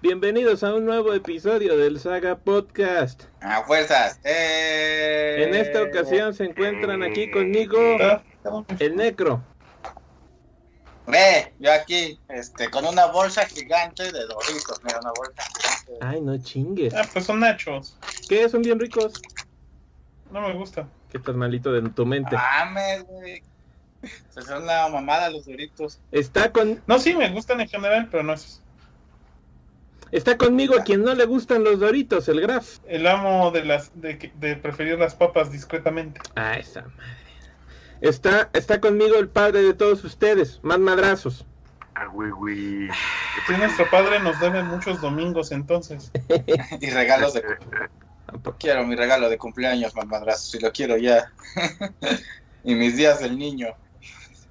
Bienvenidos a un nuevo episodio del Saga Podcast. A fuerzas. ¡Eh! En esta ocasión se encuentran aquí conmigo el Necro. Ve, yo aquí, este, con una bolsa gigante de Doritos. Mira, una bolsa gigante. Ay, no chingues. Ah, pues son nachos. ¿Qué? ¿Son bien ricos? No me gusta. ¿Qué estás malito de tu mente? Mames, güey. Se son una mamada los Doritos. Está con No, sí, me gustan en general, pero no es está conmigo a quien no le gustan los Doritos, el Graf. el amo de las de, que- de preferir las papas discretamente. Ah, esa madre. Está está conmigo el padre de todos ustedes, más madrazos. Ah, güey, güey. Si nuestro padre nos debe muchos domingos, entonces. Y regalos de. Quiero mi regalo de cumpleaños, mamadrazos. Si lo quiero ya. y mis días del niño.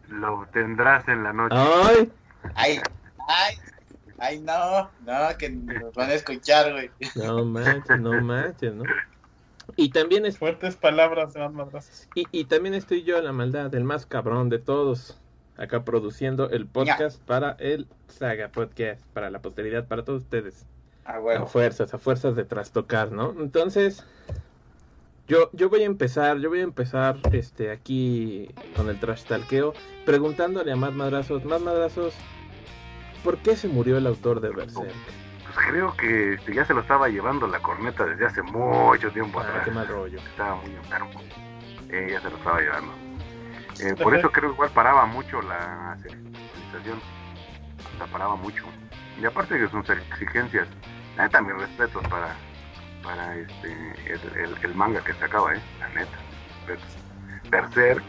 Lo tendrás en la noche. Ay, Ay, ay, ay, no. No, que nos van a escuchar, güey. no manches, no manches, ¿no? Y también es Fuertes palabras de más madrazos. Y, y también estoy yo, la maldad, el más cabrón de todos, acá produciendo el podcast para el Saga Podcast, para la posteridad, para todos ustedes. A fuerzas, a fuerzas de trastocar, ¿no? Entonces, yo, yo voy a empezar, yo voy a empezar este aquí con el trash talqueo, preguntándole a más madrazos, más madrazos, ¿por qué se murió el autor de Berserk? Pues creo que este, ya se lo estaba llevando la corneta desde hace mucho tiempo Ah, atrás. qué mal rollo. Estaba muy enfermo. Eh, ya se lo estaba llevando. Eh, por eso creo que igual paraba mucho la serialización. La paraba mucho. Y aparte de sus exigencias, la neta, mis respetos para, para este, el, el- el manga que sacaba, ¿eh? La neta. Berserk.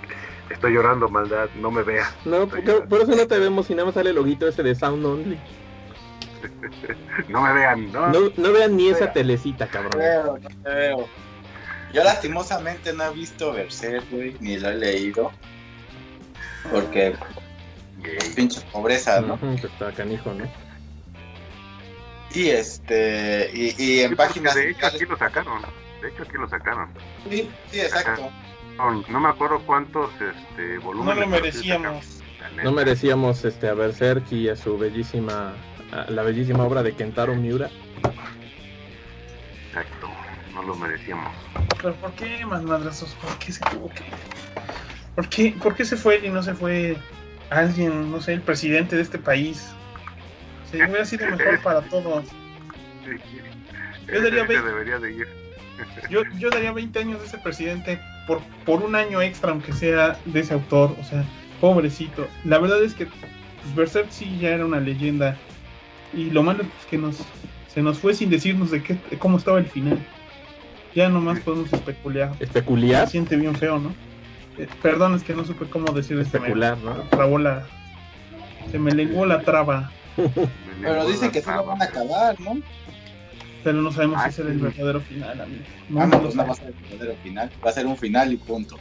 Estoy llorando, maldad. No me veas. No, por, por eso no te vemos y nada más sale el loguito ese de Sound Only. No me vean, ¿no? No, no vean ni esa Vea. telecita, cabrón. Te veo, no te veo. Yo lastimosamente no he visto Berserk, güey, ni lo he leído. Porque Gay. pinche pobreza, ¿no? Ujú, que está canijo, ¿no? Y este, y, y en Sí, páginas. de hecho aquí lo sacaron. De hecho aquí lo sacaron. Sí, sí, exacto. No, no me acuerdo cuántos este, No volúmenes. lo sí sacaron, merecíamos. No merecíamos este a Berserk y a su bellísima a la bellísima obra de Kentaro Miura. Exacto, no lo merecíamos. ¿Pero por qué más madrazos? ¿Por qué se tuvo que.? ¿Por qué, ¿Por qué se fue y no se fue alguien, no sé, el presidente de este país? Se hubiera sido mejor para todos. Yo daría Ese ve- debería de ir. Yo, yo daría 20 años de ese presidente por, por un año extra, aunque sea de ese autor. O sea, pobrecito. La verdad es que pues, Berserk sí ya era una leyenda. Y lo malo es que nos, se nos fue sin decirnos de qué, de cómo estaba el final. Ya nomás podemos especular. Se Especular, siente bien feo, ¿no? Eh, perdón, es que no supe cómo decir especular, ¿no? trabó la. Se me lenguó la traba. Pero dicen que sí lo van a acabar, ¿no? Pero no sabemos Ay, si ese es el verdadero final, amigo. No, Ah, no no, pues va a sabemos. ser el verdadero final. Va a ser un final y punto.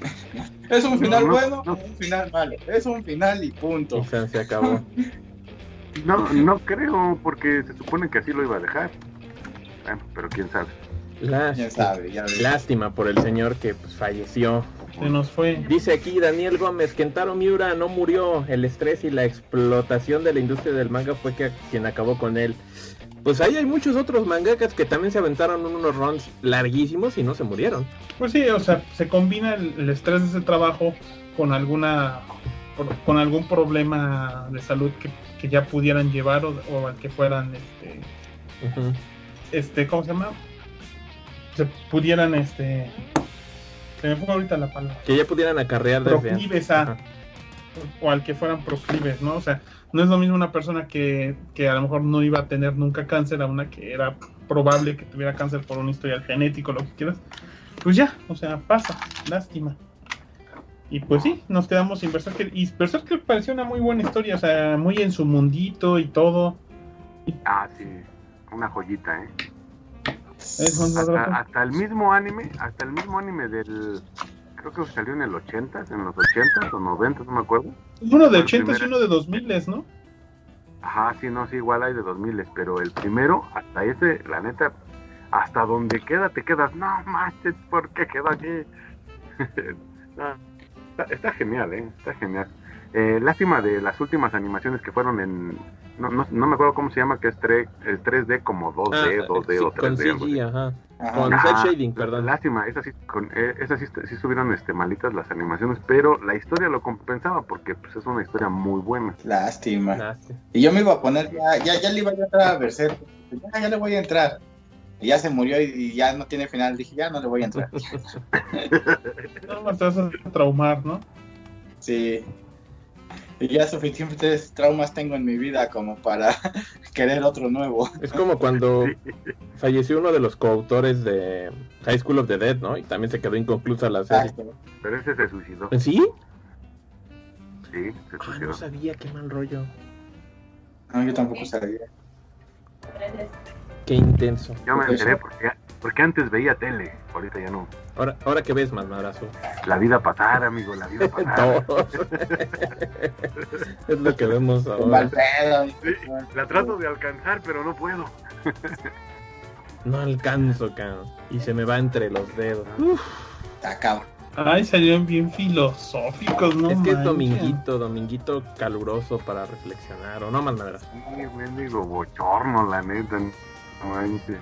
¿Es un final no, bueno no. o un final malo? Es un final y punto. Y se se acabó. No, no creo, porque se supone que así lo iba a dejar. Bueno, pero quién sabe. Ya lástima por el señor que pues, falleció. Se nos fue. Dice aquí Daniel Gómez, Kentaro Miura no murió, el estrés y la explotación de la industria del manga fue que, quien acabó con él. Pues ahí hay muchos otros mangakas que también se aventaron unos runs larguísimos y no se murieron. Pues sí, o sea, se combina el, el estrés de ese trabajo con alguna con algún problema de salud que, que ya pudieran llevar o, o al que fueran este este ¿cómo se llama? se pudieran este se me fue ahorita la palabra Que ya pudieran acarrear desde proclives a Ajá. o al que fueran proclives, ¿no? O sea, no es lo mismo una persona que, que a lo mejor no iba a tener nunca cáncer a una que era probable que tuviera cáncer por un historial genético, lo que quieras. Pues ya, o sea, pasa, lástima. Y pues sí, nos quedamos sin Berserker. Y Berserker pareció una muy buena historia, o sea, muy en su mundito y todo. Ah, sí, una joyita, ¿eh? Hasta el mismo anime, hasta el mismo anime del... Creo que salió en el 80, en los 80 o 90, no me acuerdo. Uno de el 80 y uno de 2000, ¿no? Ajá, sí, no, sí, igual hay de 2000, pero el primero, hasta ese, la neta, hasta donde queda te quedas, no manches, ¿por qué quedó aquí? No, está, genial, ¿eh? Está genial. Eh, lástima de las últimas animaciones que fueron en. No, no, no me acuerdo cómo se llama, que es 3, el 3D como 2D, 2D o 3D. Con CG, ajá. Con Ajá. shading, perdón. Lástima, esas sí, con, eh, esas sí, sí estuvieron este, malitas las animaciones, pero la historia lo compensaba porque pues, es una historia muy buena. Lástima. Lástima. Y yo me iba a poner, ya, ya, ya le iba a entrar a Berserk. Ya, ya le voy a entrar. Y ya se murió y, y ya no tiene final. Dije, ya no le voy a entrar. No, me vas a traumar, ¿no? Sí. Y ya suficientes traumas tengo en mi vida como para querer otro nuevo. Es como cuando falleció uno de los coautores de High School of the Dead, ¿no? Y también se quedó inconclusa la serie. Exacto. Pero ese se suicidó. ¿Sí? Sí, se Ah, suicidó. no sabía, qué mal rollo. No, yo tampoco sabía. Qué intenso. Yo me Pues enteré porque, porque antes veía tele, ahorita ya no. Ahora, ahora que ves más madrazo. La vida pasar, amigo, la vida pasar. Es lo que vemos ahora. pedo. Sí, la trato de alcanzar, pero no puedo. No alcanzo, cabrón. Y se me va entre los dedos. Uf, Está cabrón. Ay, salieron bien filosóficos, ¿no? es que es dominguito, dominguito caluroso para reflexionar. O no más madrazo. Sí, mendigo bochorno, la neta. No manches.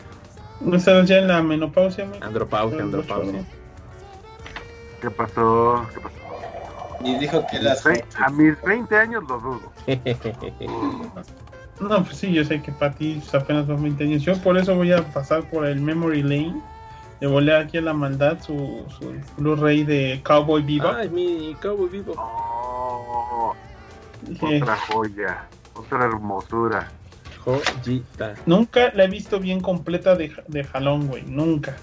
¿No estás ya en la menopausia, amigo? Andropausia, andropausia. ¿Qué pasó? ¿Qué pasó? Y dijo que las. A mis 20 años lo dudo. No, pues sí, yo sé que para ti es apenas son 20 años. Yo por eso voy a pasar por el Memory Lane. Le volé aquí a la maldad su, su Blu-ray de Cowboy Bebop. Ay, mi cowboy vivo. Oh, otra joya, otra hermosura. Joyita. nunca la he visto bien completa de, de jalón, güey. Nunca.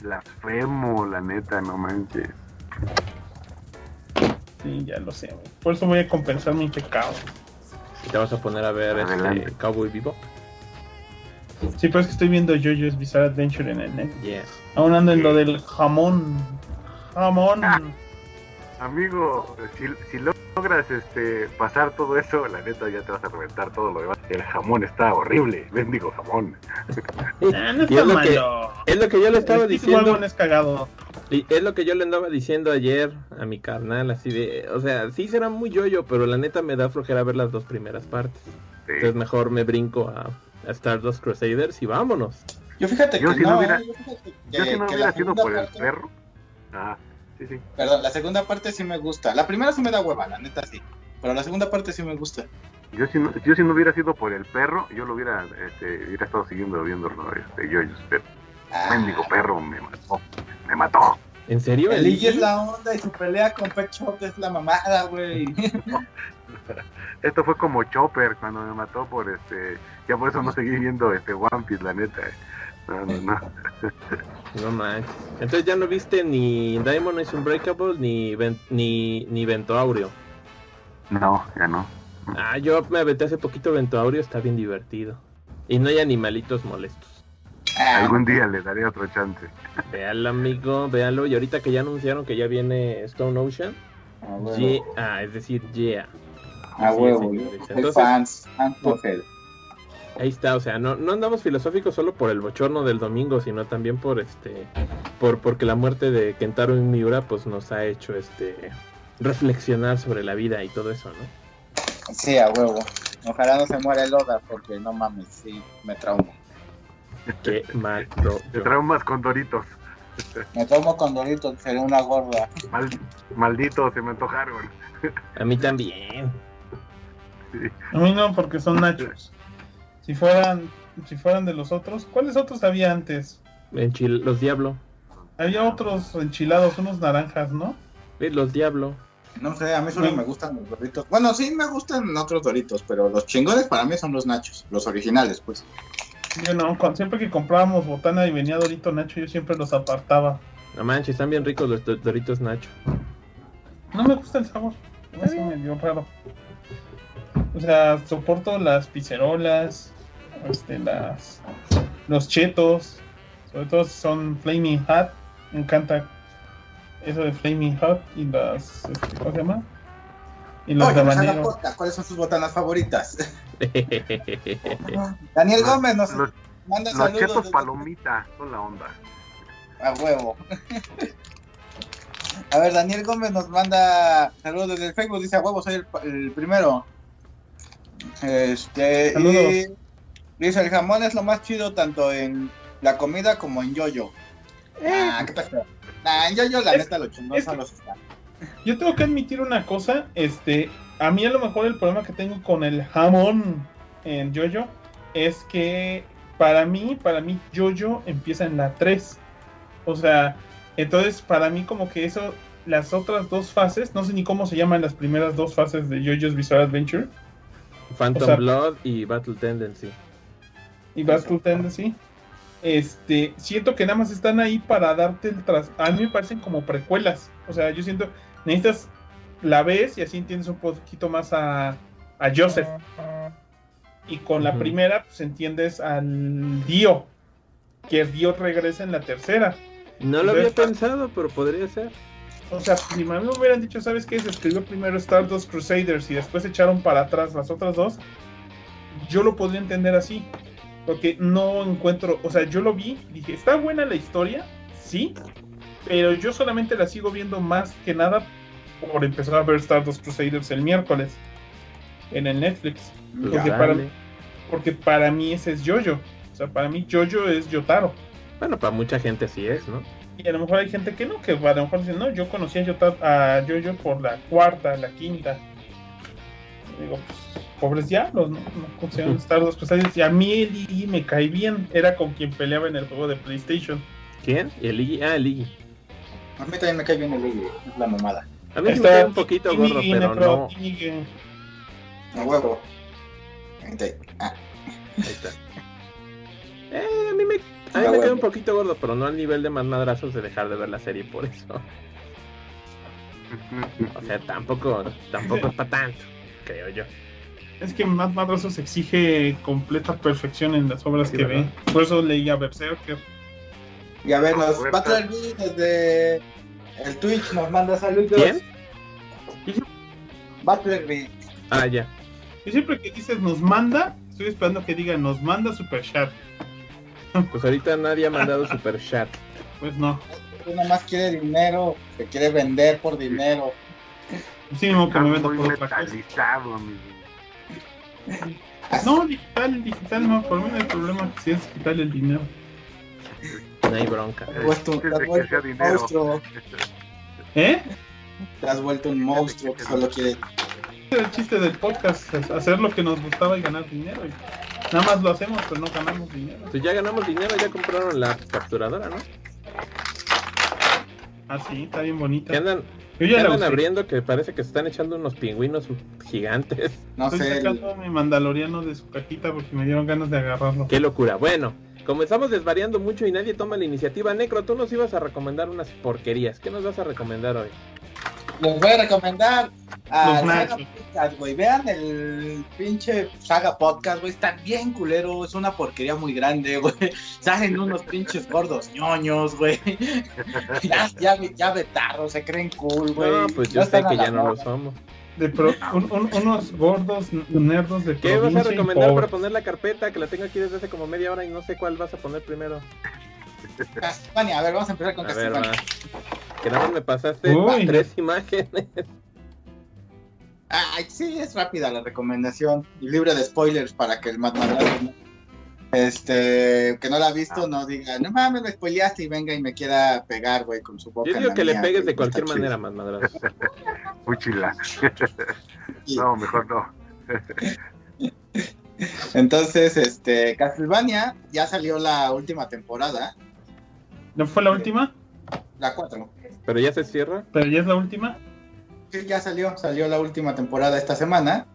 Blasfemo, la neta, no manches. Sí, ya lo sé, güey. Por eso voy a compensar mi pecado. Te vas a poner a ver este. Cowboy Vivo. Sí, pero es que estoy viendo JoJo's Bizarre Adventure en el net. Yes. Aún ando en lo del jamón. Jamón. Amigo, si, si logras este, pasar todo eso, la neta ya te vas a reventar todo lo demás. El jamón está horrible, bendigo jamón. Ah, no Y está es lo que- malo. Es lo que yo le estaba El diciendo. Es cagado. Y es lo que yo le andaba diciendo ayer a mi carnal, así de, o sea, sí será muy yoyo, pero la neta me da flojera ver las dos primeras partes. Sí. Entonces mejor me brinco a, a Stardust Crusaders y vámonos. Yo fíjate Yo que si no no, hubiera- ¿eh? Yo fíjate Yo que- si no que hubiera sido por el perro. Ah, sí, sí. Perdón, la segunda parte sí me gusta. La primera sí me da hueva, la neta sí. Pero la segunda parte sí me gusta. Yo si, no, yo si no hubiera sido por el perro, yo lo hubiera, este, hubiera estado siguiendo viendo este, yo, pero Ah, mendigo perro me mató, me mató. ¿En serio? el Iggy es la onda y su pelea con Pet Shop es la mamada, güey. Esto fue como Chopper cuando me mató por este, ya por eso no seguí viendo este One Piece, la neta. No, no, no. No manches. Entonces ya no viste ni Diamond is Unbreakable ni, Ven- ni, ni Ventoaurio. No, ya no. Ah, yo me aventé hace poquito Ventoaurio, está bien divertido. Y no hay animalitos molestos. Ah, Algún día le daré otro chance. Véalo, amigo, véalo. Y ahorita que ya anunciaron que ya viene Stone Ocean, a huevo. yeah, ah, es decir, yeah. A Así es, huevo. Entonces, fans, fans. Ahí está, o sea, no, no andamos filosóficos solo por el bochorno del domingo, sino también por este, por porque la muerte de Kentaro Miura pues nos ha hecho este reflexionar sobre la vida y todo eso, ¿no? Sí, a huevo. Ojalá no se muera el Oda porque no mames, sí, me traumo. Qué mal. Te traumas con Doritos. Me traumo con Doritos, seré una gorda. Mal, maldito, se me antojaron. A mí también. A mí no, porque son nachos. Si fueran, si fueran de los otros, ¿cuáles otros había antes? Enchil- los Diablo. Había otros enchilados, unos naranjas, ¿no? Sí, Los Diablo. No sé, a mí solo me gustan los Doritos. Bueno, sí me gustan otros Doritos, pero los chingones para mí son los nachos, los originales, pues. Yo no, cuando- siempre que comprábamos botana y venía Dorito Nacho, yo siempre los apartaba. No manches, están bien ricos los do- Doritos Nacho. No me gusta el sabor, eso me dio raro. O sea, soporto las pizzerolas, este, las, los chetos, sobre todo si son Flaming Hot, me encanta eso de Flaming Hot y las, este, ¿cómo se llama? Y los Oye, podcast, ¿cuáles son sus botanas favoritas? Daniel Gómez nos Los, manda los saludos. chetos desde- palomita son la onda. A huevo. A ver, Daniel Gómez nos manda saludos desde el Facebook. Dice, a huevo, soy el, el primero. Este, Saludos. Dice, el jamón es lo más chido tanto en la comida como en yoyo. Ah, ¿qué pasa? Nah, en yoyo la Es- neta lo chingón son los. Yo tengo que admitir una cosa, este, a mí a lo mejor el problema que tengo con el jamón en Jojo es que para mí, para mí Jojo empieza en la 3. O sea, entonces para mí como que eso, las otras dos fases, no sé ni cómo se llaman las primeras dos fases de Jojo's Bizarre Adventure Phantom O sea- Blood y Battle Tendency. Y Battle Tendency. Este, siento que nada más están ahí para darte el tras. A mí me parecen como precuelas. O sea, yo siento, necesitas la ves y así entiendes un poquito más a, a Joseph. Y con la primera, pues entiendes al Dio. Que el Dio regresa en la tercera. No lo había pensado, pero podría ser. O sea, si me hubieran dicho, ¿sabes qué? Se escribió primero Stardust Crusaders y después echaron para atrás las otras dos, yo lo podría entender así. Porque no encuentro, o sea, yo lo vi, dije, está buena la historia, sí, pero yo solamente la sigo viendo más que nada por empezar a ver Stardust Crusaders el miércoles en el Netflix. Porque dale. para, porque para mí ese es Jojo. O sea, para mí Jojo es Yotaro. Bueno, para mucha gente sí es, ¿no? Y a lo mejor hay gente que no, que a lo mejor dicen, no, yo conocí a, Jojo por la cuarta, la quinta. Y digo, pues, pobres diablos, ¿no? No estar dos cosas. Y a mí el Iggy me cae bien, era con quien peleaba en el juego de PlayStation. ¿Quién? El Iggy. Ah, el Iggy. A mí también me cae bien el Iggy, es la mamada. A mí me Está cae un poquito gordo, pero no. A huevo. Ah, Ahí está. Eh, a mí me, a mí me cae un poquito gordo, pero no al nivel de más madrazos de dejar de ver la serie por eso. O sea, tampoco, tampoco es para tanto, creo yo. Es que Matt Madrazos exige completa perfección en las obras Sí, que ¿verdad? ve. Por eso leía Berserker. Y a ver, nos va a traer desde el Twitch, nos manda saludos. ¿Quién? Butlerby. Ah, ya. Y siempre que dices nos manda, estoy esperando que diga nos manda super chat. Pues ahorita nadie ha mandado super chat. Pues no. Tú nomás quiere dinero, te quiere vender por dinero. Sí, no, que Está me venda muy por otra cosa. amigo. No, digital, digital no, por mí no hay problema si es digital el dinero. No hay bronca. Te has vuelto, te has un monstruo. ¿Eh? Te has vuelto un monstruo que solo quiere. El chiste del podcast, es hacer lo que nos gustaba y ganar dinero. Y nada más lo hacemos, pero no ganamos dinero. Pues ya ganamos dinero, ya compraron la capturadora, ¿no? Ah, sí, está bien bonita. Que andan, abriendo que parece que se están echando unos pingüinos gigantes. No Estoy sé. el- sacando a mi mandaloriano de su cajita porque me dieron ganas de agarrarlo. Qué locura. Bueno, como estamos desvariando mucho y nadie toma la iniciativa, Necro, tú nos ibas a recomendar unas porquerías. ¿Qué nos vas a recomendar hoy? Les voy a recomendar a Saga. Podcast, güey. Vean el pinche Saga Podcast, güey. Está bien culero. Es una porquería muy grande, güey. Salen unos pinches gordos ñoños, güey. ya, ya, ya betarros, se creen cool, güey. No, pues yo sé que ya no lo somos. De pro- un- un- unos gordos nerdos de ¿Qué vas a recomendar para poner la carpeta? Que la tengo aquí desde hace como media hora y no sé cuál vas a poner primero. Castlevania, a ver, vamos a empezar con. Castlevania. Que nada más me pasaste Uy. tres imágenes. Ay, sí, es rápida la recomendación. Y libre de spoilers para que el Madrazo, ¿no? Este, que no la ha visto, no diga, no mames, me spoileaste y venga y me quiera pegar, güey, con su boca. Yo en digo la que le pegues de cualquier chido. manera, más madrazo. Muy chila. Y- No, mejor no. Entonces, este, Castlevania ya salió la última temporada, ¿No fue la última? la 4. Pero ya se cierra. Pero ya es la última. Sí, ya salió, salió la última temporada esta semana.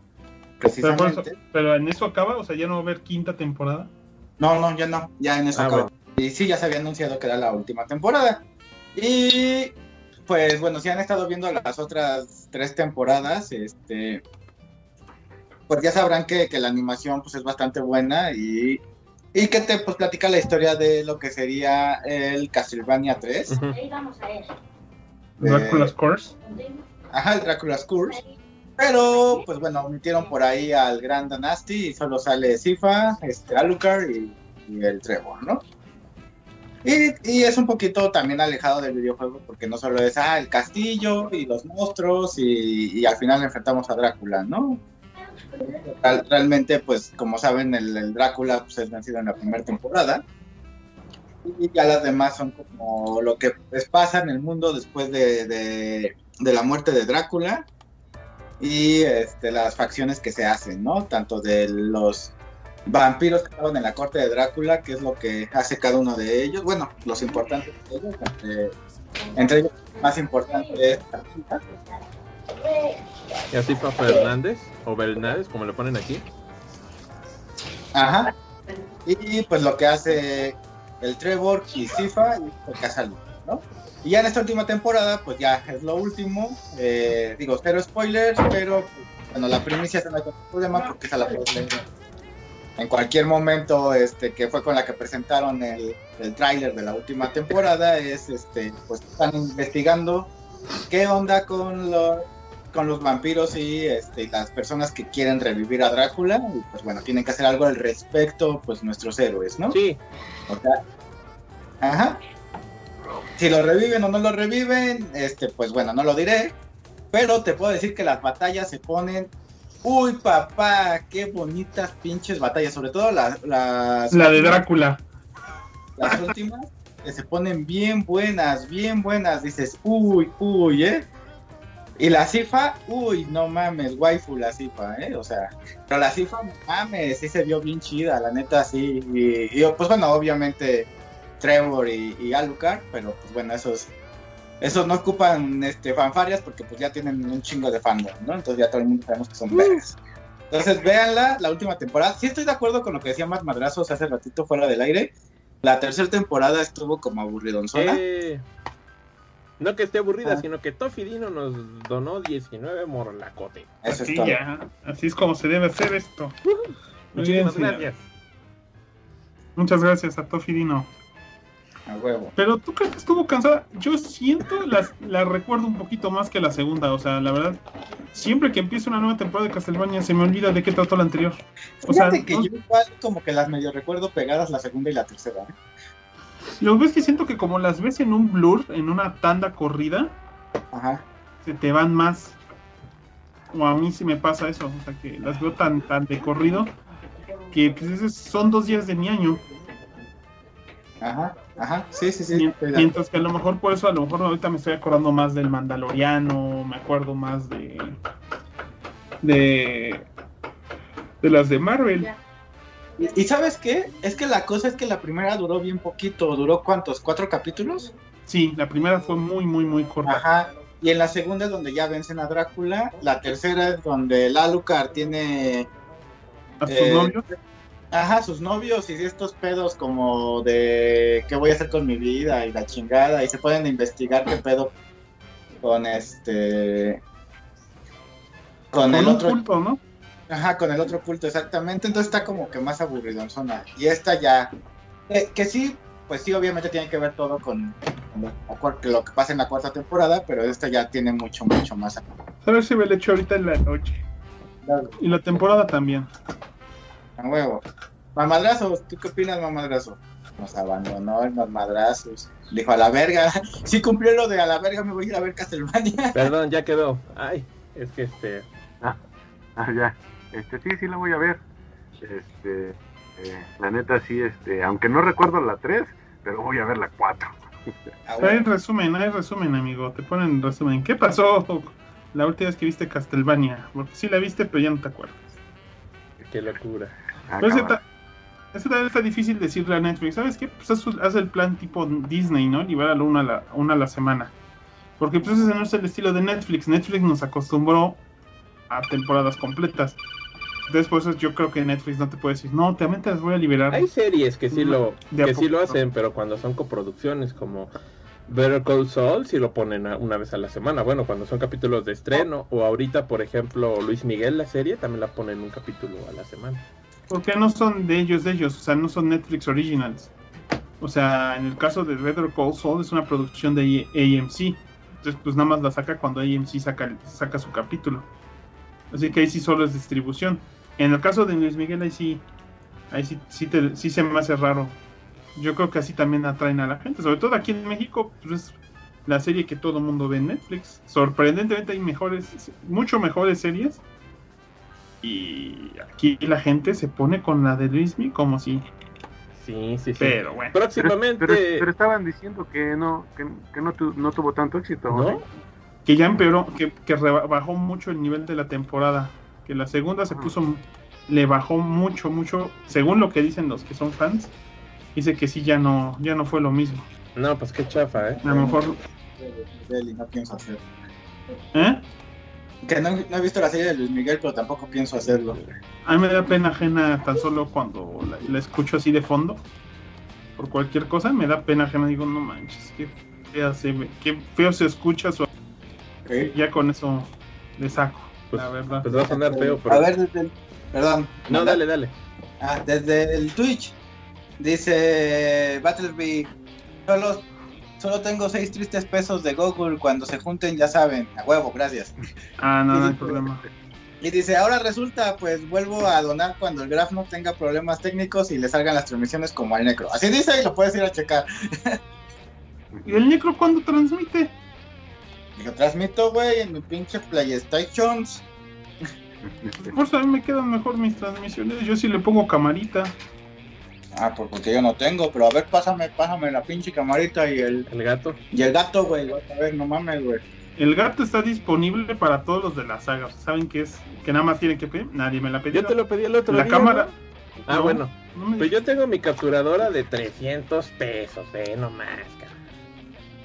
Pero, por eso- Precisamente. pero en eso acaba, o sea, ya no va a haber quinta temporada. No, no, ya no, ya en eso Ah, bueno. Y sí, ya se había anunciado que era la última temporada. Y pues bueno, si han estado viendo las otras tres temporadas, este, pues ya sabrán que, que la animación pues es bastante buena y, y que te pues platica la historia de lo que sería el Castlevania 3. Ujú. Ahí vamos a ver. Dracula's Curse. Ajá, el Dracula's Curse. Pero, pues bueno, metieron por ahí al Grand Nasty y solo sale Sifa, este, Alucard y, y el Trevor, ¿no? Y, y es un poquito también alejado del videojuego porque no solo es ah, el castillo y los monstruos y, y al final enfrentamos a Drácula, ¿no? Real- realmente, pues como saben, el, el Drácula pues, es vencido en la primera temporada. Y ya las demás son como lo que pues, pasa en el mundo después de, de- de la muerte de Drácula y este, las facciones que se hacen, ¿no? Tanto de los vampiros que estaban en la corte de Drácula, que es lo que hace cada uno de ellos. Bueno, los importantes de ellos, entre, entre ellos el más importante es. Y así fue Fernández, o Bernández, como le ponen aquí. Ajá. Y pues lo que hace el Trevor y Sifa y el Casalú, ¿no? Y ya en esta última temporada, pues ya es lo último. Eh, digo, cero spoilers, pero pues, bueno, la primicia se no hay problema porque esa la en cualquier momento, este, que fue con la que presentaron el, el tráiler de la última temporada, es este, pues están investigando qué onda con los con los vampiros y este, las personas que quieren revivir a Drácula, y pues bueno, tienen que hacer algo al respecto, pues nuestros héroes, ¿no? Sí, O sea, ajá. Si lo reviven o no lo reviven, este, pues bueno, no lo diré. Pero te puedo decir que las batallas se ponen. Uy, papá, qué bonitas pinches batallas. Sobre todo las. las La de Drácula. Las últimas que se ponen bien buenas, bien buenas. Dices, uy, uy, ¿eh? Y la Cifa, uy, no mames, waifu la Cifa, ¿eh? O sea, pero la Cifa, no mames, sí se vio bien chida, la neta, sí. Y, y, pues bueno, obviamente Trevor y, y Alucard, pero pues bueno, esos, esos no ocupan este, fanfarias porque pues ya tienen un chingo de fandom, ¿no? Entonces ya todo el mundo sabemos que son vergas. Entonces véanla, la última temporada. Sí estoy de acuerdo con lo que decía Más Madrazos hace ratito fuera del aire. La tercera temporada estuvo como aburridonzona. eh, no que esté aburrida, Ah. sino que Tofi Dino nos donó 19 morlacote. Eso es Así todo. ya. Así es como se debe hacer esto. Muchísimas gracias. Muchas gracias a Tofi Dino. A huevo. Pero tú crees que estuvo cansada. Yo siento, las, la recuerdo un poquito más que la segunda. O sea, la verdad, siempre que empieza una nueva temporada de Castlevania se me olvida de qué trató la anterior. O sea, que no- yo igual como que las medio recuerdo pegadas la segunda y la tercera. Lo ves que siento que como las ves en un blur, en una tanda corrida, Ajá. se te van más. O a mí sí me pasa eso. O sea, que las veo tan, tan de corrido que pues, esos son dos días de mi año. Ajá. Ajá. Sí, sí, sí. Mientras que a lo mejor por eso, a lo mejor ahorita me estoy acordando más del Mandaloriano, me acuerdo más de. de. de las de Marvel. ¿Y, y sabes qué? Es que la cosa es que la primera duró bien poquito. ¿Duró cuántos? ¿Cuatro capítulos? Sí, la primera fue muy, muy, muy corta. Ajá. Y en la segunda es donde ya vencen a Drácula. La tercera es donde el Alucard tiene A sus eh, novios. Ajá, sus novios y estos pedos como de qué voy a hacer con mi vida y la chingada y se pueden investigar qué pedo con este con, Con el otro culto, ¿no? Ajá con el otro culto exactamente entonces está como que más aburrido en zona y esta ya eh, que sí pues sí obviamente tiene que ver todo con, con lo, que lo que pasa en la cuarta temporada pero esta ya tiene mucho mucho más A ver si me lo echo ahorita en la noche. Y la temporada también. a huevo mamadrazos ¿tú qué opinas mamadrazos? nos abandonó el mamadrazos dijo a la verga sí cumplió lo de a la verga me voy a ir a ver Castlevania Perdón, ya quedó. Ay, es que este. Ah, ya. Este, sí, sí la voy a ver. Este, eh, la neta sí, este, aunque no recuerdo la 3, pero voy a ver la 4. A Hay resumen, hay resumen, amigo. Te ponen resumen. ¿Qué pasó la última vez que viste Castlevania? Porque sí la viste, pero ya no te acuerdas. Qué locura. Ah, Pero ese, cabrón. ta- ese también está difícil decirle a Netflix. ¿Sabes qué? Pues haz, el plan tipo Disney, ¿no? Libéralo una a la, una a la semana. Porque pues ese no es el estilo de Netflix. Netflix nos acostumbró a temporadas completas. Eso yo creo que Netflix no te puede decir, no, también te las voy a liberar. Hay series que sí lo, que sí lo hacen, pero cuando son coproducciones como Better Call Saul, sí lo ponen a- una vez a la semana. Bueno, cuando son capítulos de estreno, o ahorita, por ejemplo, Luis Miguel, la serie, también la ponen un capítulo a la semana. Porque no son de ellos, de ellos. O sea, no son Netflix Originals. O sea, en el caso de Better Call Saul es una producción de AMC. Entonces, pues nada más la saca cuando AMC saca, saca su capítulo. Así que ahí sí solo es distribución. En el caso de Luis Miguel, ahí sí, ahí sí, sí, te- sí se me hace raro yo creo que así también atraen a la gente. Sobre todo aquí en México, pues es la serie que todo el mundo ve en Netflix. Sorprendentemente hay mejores, mucho mejores series. Y aquí la gente se pone con la de Luismi como si. Sí, sí, sí. Pero bueno. Próximamente. pero- pero estaban diciendo que no, que, que no, tu- no tuvo tanto éxito. ¿No? ¿no? Que ya empeoró, que, que rebajó mucho el nivel de la temporada. Que la segunda se puso. Le bajó mucho, mucho. Según lo que dicen los que son fans. Dice que sí, ya no, ya no fue lo mismo. No, pues qué chafa, ¿eh? A lo mejor. Miguel y no pienso hacerlo. ¿Eh? Que no, no he visto la serie de Luis Miguel, pero tampoco pienso hacerlo. A mí me da pena ajena tan solo cuando la, la escucho así de fondo. Por cualquier cosa, me da pena ajena. Digo, no manches, qué fea se ve, qué feo se escucha. Su... Ya con eso le saco, Pues- la verdad. Pues va a sonar feo, pero. A ver, desde el- perdón. No, dale, dale. Ah, desde el Twitch dice Battleby, solo, solo tengo seis tristes pesos de Google, cuando se junten ya saben, a huevo, gracias. Ah, no, no hay problema. Y dice, ahora resulta, pues vuelvo a donar cuando el Graf no tenga problemas técnicos y le salgan las transmisiones como al Necro. Así dice y lo puedes ir a checar. ¿Y el Necro cuándo transmite? Yo transmito, güey, en mi pinche PlayStations. Por eso a mí me quedan mejor mis transmisiones. Yo sí le pongo camarita. Ah, pues porque yo no tengo, pero a ver, pásame, pásame la pinche camarita y el, El gato. y el gato, güey. A ver, no mames, güey. El gato está disponible para todos los de la saga. ¿Saben qué es? Que nada más tienen que pedir. Nadie me la pidió. Yo te lo pedí el otro La día. cámara. ¿no? Ah, No, bueno. no me- Pues yo tengo mi capturadora de 300 pesos, eh, no más,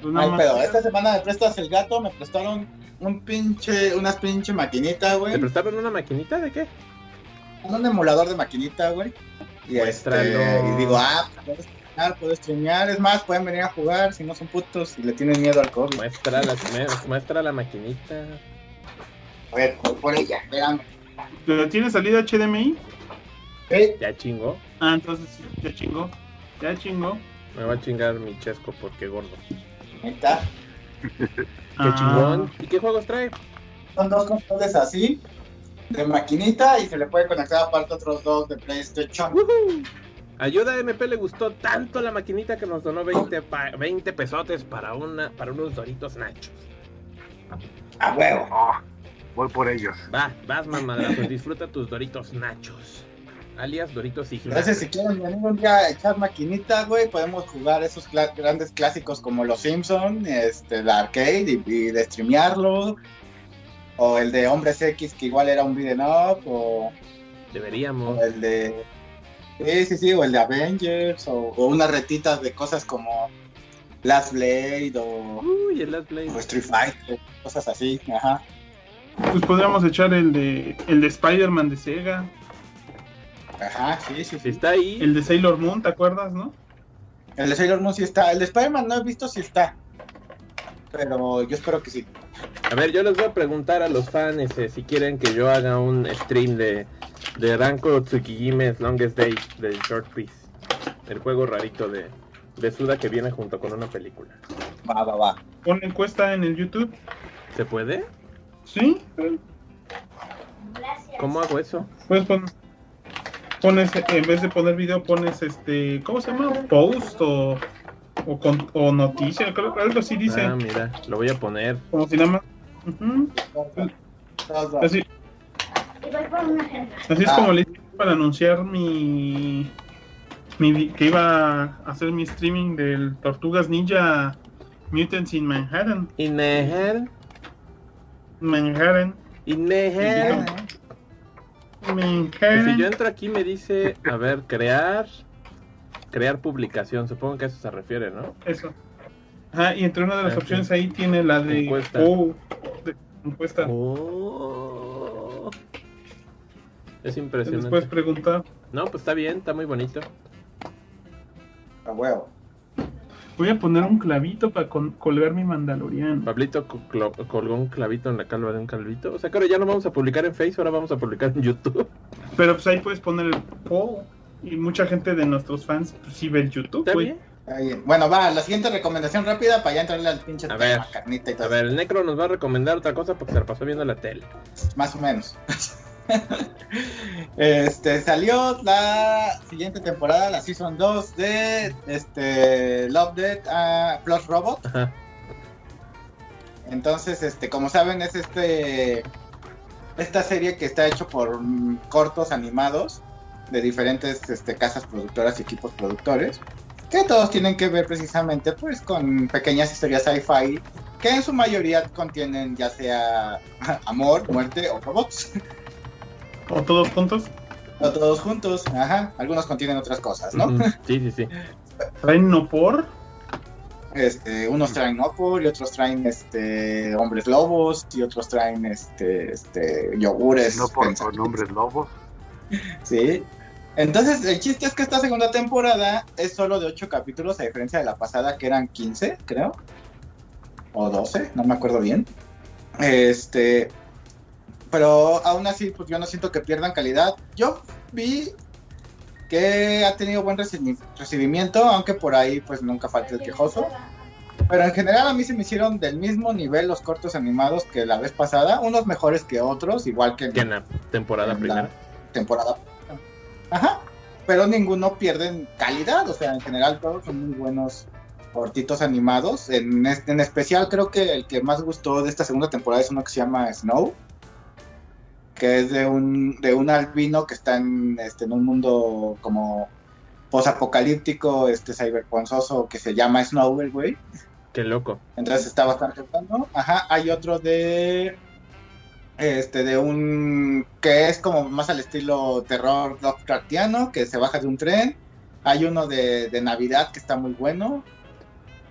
pues nada Ay, más- pero esta semana me prestas el gato, me prestaron un pinche, unas pinche maquinita, ¿Te güey. prestaron una maquinita de qué? Un emulador de maquinita, güey. Y, este, Muéstralo. y digo, ah, puedo streamear, puedo streamear. Es más, pueden venir a jugar si no son putos y le tienen miedo al COVID. Muestra la, me- muestra la maquinita. A ver, voy por ella, espérame. ¿Pero tiene salida HDMI? ¿Eh? Ya chingó. Ah, entonces ya chingó. Ya chingó. Me va a chingar mi chesco porque gordo. Ahí está. Qué Ah, chingón. ¿Y qué juegos trae? Son dos controles así, de maquinita, y se le puede conectar aparte otros dos de PlayStation. Ayuda MP le gustó tanto la maquinita que nos donó 20, pa- 20 pesotes para, una, para unos doritos nachos. A huevo. Oh, voy por ellos. Va, vas mamadrazos, disfruta tus doritos nachos. Alias Doritos y Gracias, si quieren venir un día a echar maquinita, güey, podemos jugar esos grandes clásicos como los Simpson, este, de arcade y, y de streamearlo. O el de Hombres X, que igual era un beat'em up, o, Deberíamos. o el de... Sí, sí, sí, o el de Avengers, o, o unas retitas de cosas como Last Blade, o, Uy, el Last Blade. o Street Fighter, cosas así, ajá. Pues podríamos echar el de el de Spider-Man de Sega, Ajá, sí, sí, sí. está ahí, el de Sailor Moon, ¿te acuerdas, no? El de Sailor Moon sí está. El de Spider-Man no he visto si está. Pero yo espero que sí. A ver, yo les voy a preguntar a los fans eh, si quieren que yo haga un stream de, de Ranko Tsukijime's Longest Day del Short Piece. El juego rarito de, de Suda que viene junto con una película. Va, va, va. Pon encuesta en el YouTube. ¿Se puede? ¿Sí? ¿Cómo hago eso? Puedes pon, pones, en vez de poner video, pones este, ¿cómo se llama? Post o, o, con- o noticia, creo que algo así dice. Ah, mira, lo voy a poner. Como si nada más. Así, así es como le hice para anunciar mi, mi que iba a hacer mi streaming del Tortugas Ninja Mutants in Manhattan. Inmeher, Manhattan. Inmeher. Y Manhattan. Si yo entro aquí me dice, a ver, crear, crear publicación. Supongo que a eso se refiere, ¿no? Eso. Ajá, y entre una de las Ah, opciones ahí tiene la de Encuesta. oh, de- encuesta. Oh. Es impresionante. puedes preguntar. No, pues está bien, está muy bonito. A huevo. Voy a poner un clavito para con- colgar mi Mandalorian. Pablito colgó un clavito en la calva de un calvito. O sea que ahora ya no vamos a publicar en Facebook, ahora vamos a publicar en YouTube. Pero pues ahí puedes poner el poll. Y mucha gente de nuestros fans pues, sí ve el YouTube, ¿Está güey. bien? Bueno, va, la siguiente recomendación rápida para ya entrarle al pinche A tema, ver. carnita y todo. A ver, el Necro nos va a recomendar otra cosa porque se la pasó viendo la tele. Más o menos. este salió la siguiente temporada, la season 2 de este Love Dead uh, Plus Robot. Ajá. Entonces, este, como saben, es este esta serie que está hecho por mm, cortos animados de diferentes este, casas productoras y equipos productores, que todos tienen que ver precisamente pues con pequeñas historias sci-fi que en su mayoría contienen ya sea amor, muerte o robots. ¿O todos juntos? O todos juntos, ajá. Algunos contienen otras cosas, ¿no? Sí, sí, sí. ¿Traen no por? Este, unos traen Opor y otros traen este hombres lobos y otros traen este, este yogures. No por, por nombres lobos. Sí. Entonces, el chiste es que esta segunda temporada es solo de 8 capítulos, a diferencia de la pasada que eran 15, creo. O 12, no me acuerdo bien. Este. Pero aún así, pues yo no siento que pierdan calidad. Yo vi que ha tenido buen recibi- recibimiento, aunque por ahí pues nunca falta el quejoso. Pero en general a mí se me hicieron del mismo nivel los cortos animados que la vez pasada, unos mejores que otros, igual que en en la temporada en primera. la temporada. Ajá. Pero ninguno pierde calidad, o sea, en general todos son muy buenos cortitos animados. En, en especial creo que el que más gustó de esta segunda temporada es uno que se llama Snow, que es de un, de un albino que está en, este, en un mundo como posapocalíptico, este cyberponzoso que se llama Snow, el güey. Qué loco. Entonces está bastante bueno. Ajá, hay otro de. Este, de un. que es como más al estilo terror Lovecraftiano, que se baja de un tren. Hay uno de, de Navidad que está muy bueno.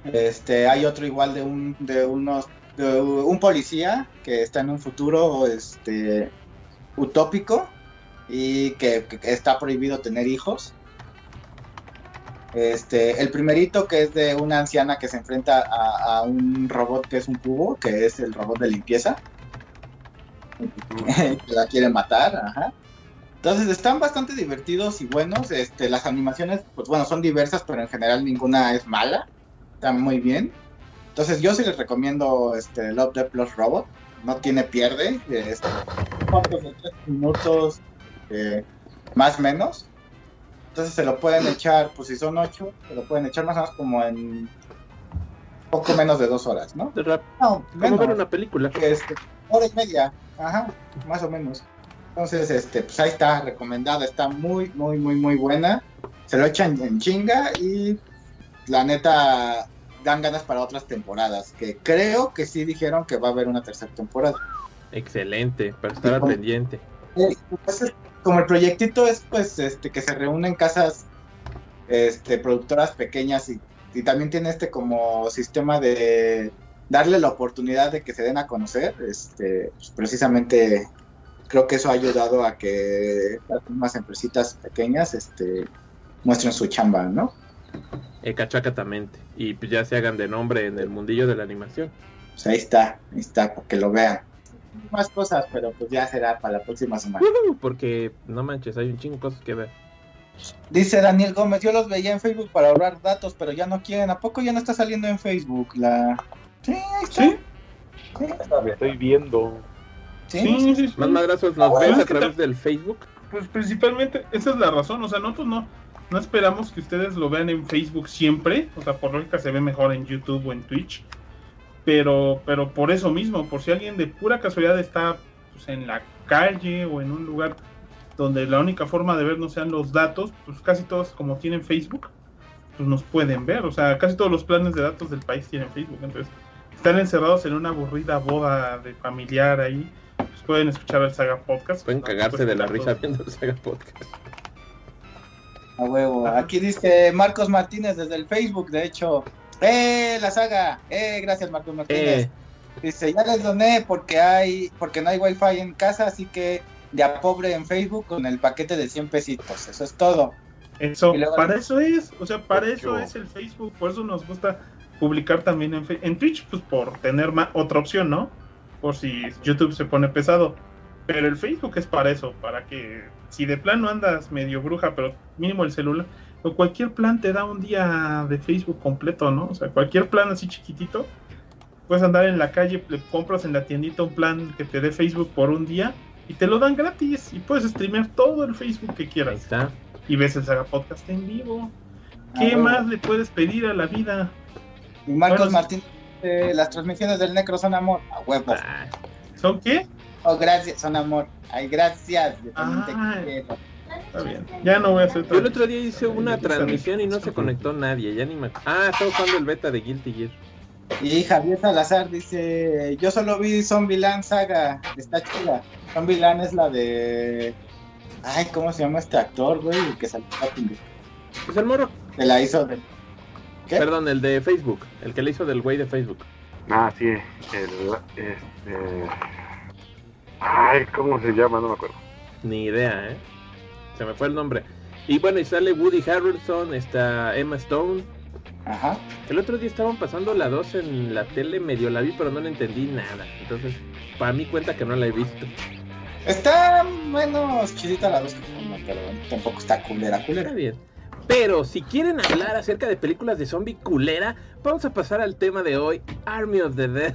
Este, hay otro igual de un. de unos. de un policía que está en un futuro este utópico y que, está prohibido tener hijos. Este, el primerito que es de una anciana que se enfrenta a, un robot que es un cubo, que es el robot de limpieza. que la quiere matar, ajá. Entonces están bastante divertidos y buenos. Este, las animaciones, pues bueno, son diversas, pero en general ninguna es mala. Están muy bien. Entonces yo sí les recomiendo este Love Death Plus Robot. No tiene pierde. Este, cortos de tres minutos, eh, más o menos. Entonces se lo pueden echar, pues si son ocho, se lo pueden echar más o menos como en poco menos de dos horas, ¿no? De rap- No, Como menos, ver una película. este, hora y media, ajá, más o menos. Entonces, este, pues ahí está, recomendada, está muy, muy, muy, muy buena. Se lo echan en chinga y la neta dan ganas para otras temporadas, que creo que sí dijeron que va a haber una tercera temporada. Excelente, para estar al Como- pendiente. Eh, pues, es- como el proyectito es pues este que se reúnen casas este productoras pequeñas y, y también tiene este como sistema de darle la oportunidad de que se den a conocer este pues, precisamente creo que eso ha ayudado a que las mismas empresitas pequeñas este muestren su chamba no Eh, cachacatamente. Y pues ya se hagan de nombre en el mundillo de la animación. pues ahí está ahí está para que lo vean más cosas pero pues ya será para la próxima semana Porque no manches, hay un chingo de cosas que ver. Dice Daniel Gómez, yo los veía en Facebook para ahorrar datos, pero ya no quieren. ¿A poco ya no está saliendo en Facebook? La... Sí, ahí está. ¿Sí? Sí, Estoy viendo. sí. Sí, sí, sí. Más madrazos, ¿nos Ah, ves es a través del Facebook? Pues principalmente, esa es la razón, o sea, nosotros no, no esperamos que ustedes lo vean en Facebook siempre, o sea, por lógica se ve mejor en YouTube o en Twitch, pero, pero por eso mismo, por si alguien de pura casualidad está pues, en la calle o en un lugar donde la única forma de ver no sean los datos, pues casi todos como tienen Facebook, pues nos pueden ver, o sea, casi todos los planes de datos del país tienen Facebook, entonces están encerrados en una aburrida boda de familiar ahí, pues pueden escuchar el Saga Podcast. Pueden ¿no? cagarse Pues, de la datos. risa viendo el Saga Podcast. A huevo. Aquí dice Marcos Martínez desde el Facebook, de hecho. ¡Eh, la saga! ¡Eh, gracias Marcos Martínez! Eh, Dice, ya les doné porque hay porque no hay wifi en casa, así que de a pobre en Facebook con el paquete de 100 pesitos. Eso es todo. Eso, luego- para eso es, o sea, para eso es el Facebook, por eso nos gusta publicar también en, en Twitch, pues por tener ma- otra opción, ¿no? Por si YouTube se pone pesado. Pero el Facebook es para eso, para que si de plano andas medio bruja, pero mínimo el celular, o cualquier plan te da un día de Facebook completo, ¿no? O sea, cualquier plan así chiquitito, puedes andar en la calle, le compras en la tiendita un plan que te dé Facebook por un día y te lo dan gratis y puedes streamear todo el Facebook que Ahí quieras. está. Y ves el Saga Podcast en vivo. ¿Qué Ah, más le puedes pedir a la vida? Y Marcos Bueno, Martín, eh, las transmisiones del Necro son amor. A huevo. Ah, ¿Son qué? Oh, gracias, son amor. Ay, gracias. Yo también te Ah. quiero. Está bien. Ya no voy a hacer Yo el otro día hice una transmisión y no se conectó nadie, ya ni me... Ah, estaba jugando el beta de Guilty Gear. Y Javier Salazar dice: Yo solo vi Zombieland Saga. Está chida. Zombieland es la de. Ay, ¿cómo se llama este actor, güey? El que salió. Pues el morro, Se la hizo de. ¿Qué? perdón, el de Facebook, el que le hizo del güey de Facebook. Ah, sí, el, este... Ay, ¿cómo se llama? No me acuerdo. Ni idea, ¿eh? Se me fue el nombre. Y bueno, y sale Woody Harrelson, está Emma Stone. Ajá. El otro día estaban pasando la 2 en la tele, medio la vi, pero no le entendí nada. Entonces, para mí cuenta que no la he visto. Está menos chidita la dos que uno, pero tampoco está culera, Está culera. bien. Pero si quieren hablar acerca de películas de zombie culera, vamos a pasar al tema de hoy, Army of the Dead.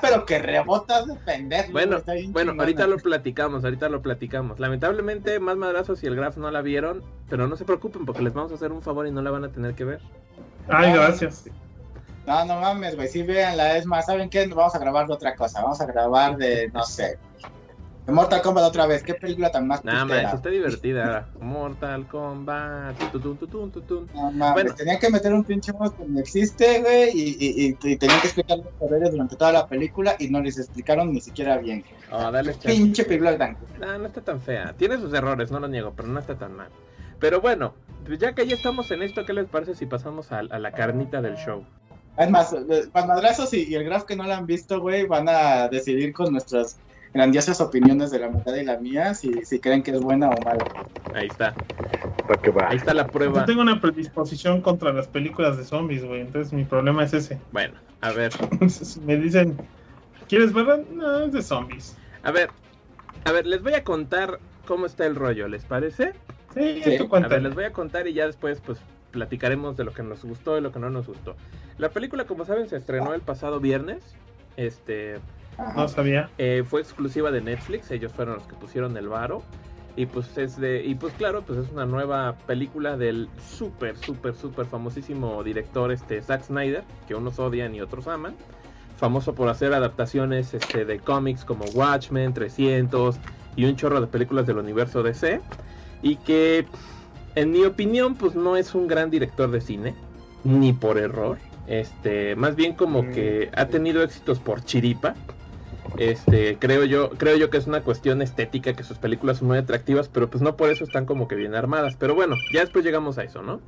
Pero que rebotas de pendejo. Bueno, está bien bueno, ahorita lo platicamos, ahorita lo platicamos. Lamentablemente, más madrazos y el Graf no la vieron, pero no se preocupen porque les vamos a hacer un favor y no la van a tener que ver. Ay, gracias. No, no mames, güey, sí véanla, es más, ¿saben qué? Vamos a grabar de otra cosa, vamos a grabar de, no sé, Mortal Kombat otra vez, ¿qué película tan más Nada más, está divertida. Mortal Kombat. tutun, tutun, tutun. No mames, Bueno. tenían que meter un pinche modo que no existe, güey, y, y, y, y tenían que explicar los poderes durante toda la película y no les explicaron ni siquiera bien. Oh, dale. Pinche película tan No, no está tan fea. Tiene sus errores, no lo niego, pero no está tan mal. Pero bueno, ya que ya estamos en esto, ¿qué les parece si pasamos a, a la carnita del show? Es más, Juan Madrazos y, y el Graf que no la han visto, güey, van a decidir con nuestras grandiosas opiniones de la mitad y la mía si, si creen que es buena o mala. Ahí está. ¿Para qué va? Ahí está la Yo prueba. tengo una predisposición contra las películas de zombies, güey. Entonces mi problema es ese. Bueno, a ver, Entonces, me dicen, ¿quieres verla? No, es de zombies. a ver, a ver, les voy a contar cómo está el rollo, ¿les parece? Sí, Sí. tú A ver, les voy a contar y ya después pues platicaremos de lo que nos gustó y lo que no nos gustó. La película, como saben, se estrenó el pasado viernes. Este, Ajá. No sabía. eh, fue exclusiva de Netflix, ellos fueron los que pusieron el varo. Y pues es de, y pues claro, pues es una nueva película del súper, súper, súper famosísimo director este Zack Snyder, que unos odian y otros aman. Famoso por hacer adaptaciones este, de cómics como Watchmen, 300 y un chorro de películas del universo DC. Y que, en mi opinión, pues no es un gran director de cine, ni por error. Este, más bien como Mm. que ha tenido éxitos por chiripa. Este, creo yo, creo yo que es una cuestión estética, que sus películas son muy atractivas, pero pues no por eso están como que bien armadas. Pero bueno, ya después llegamos a eso, ¿no?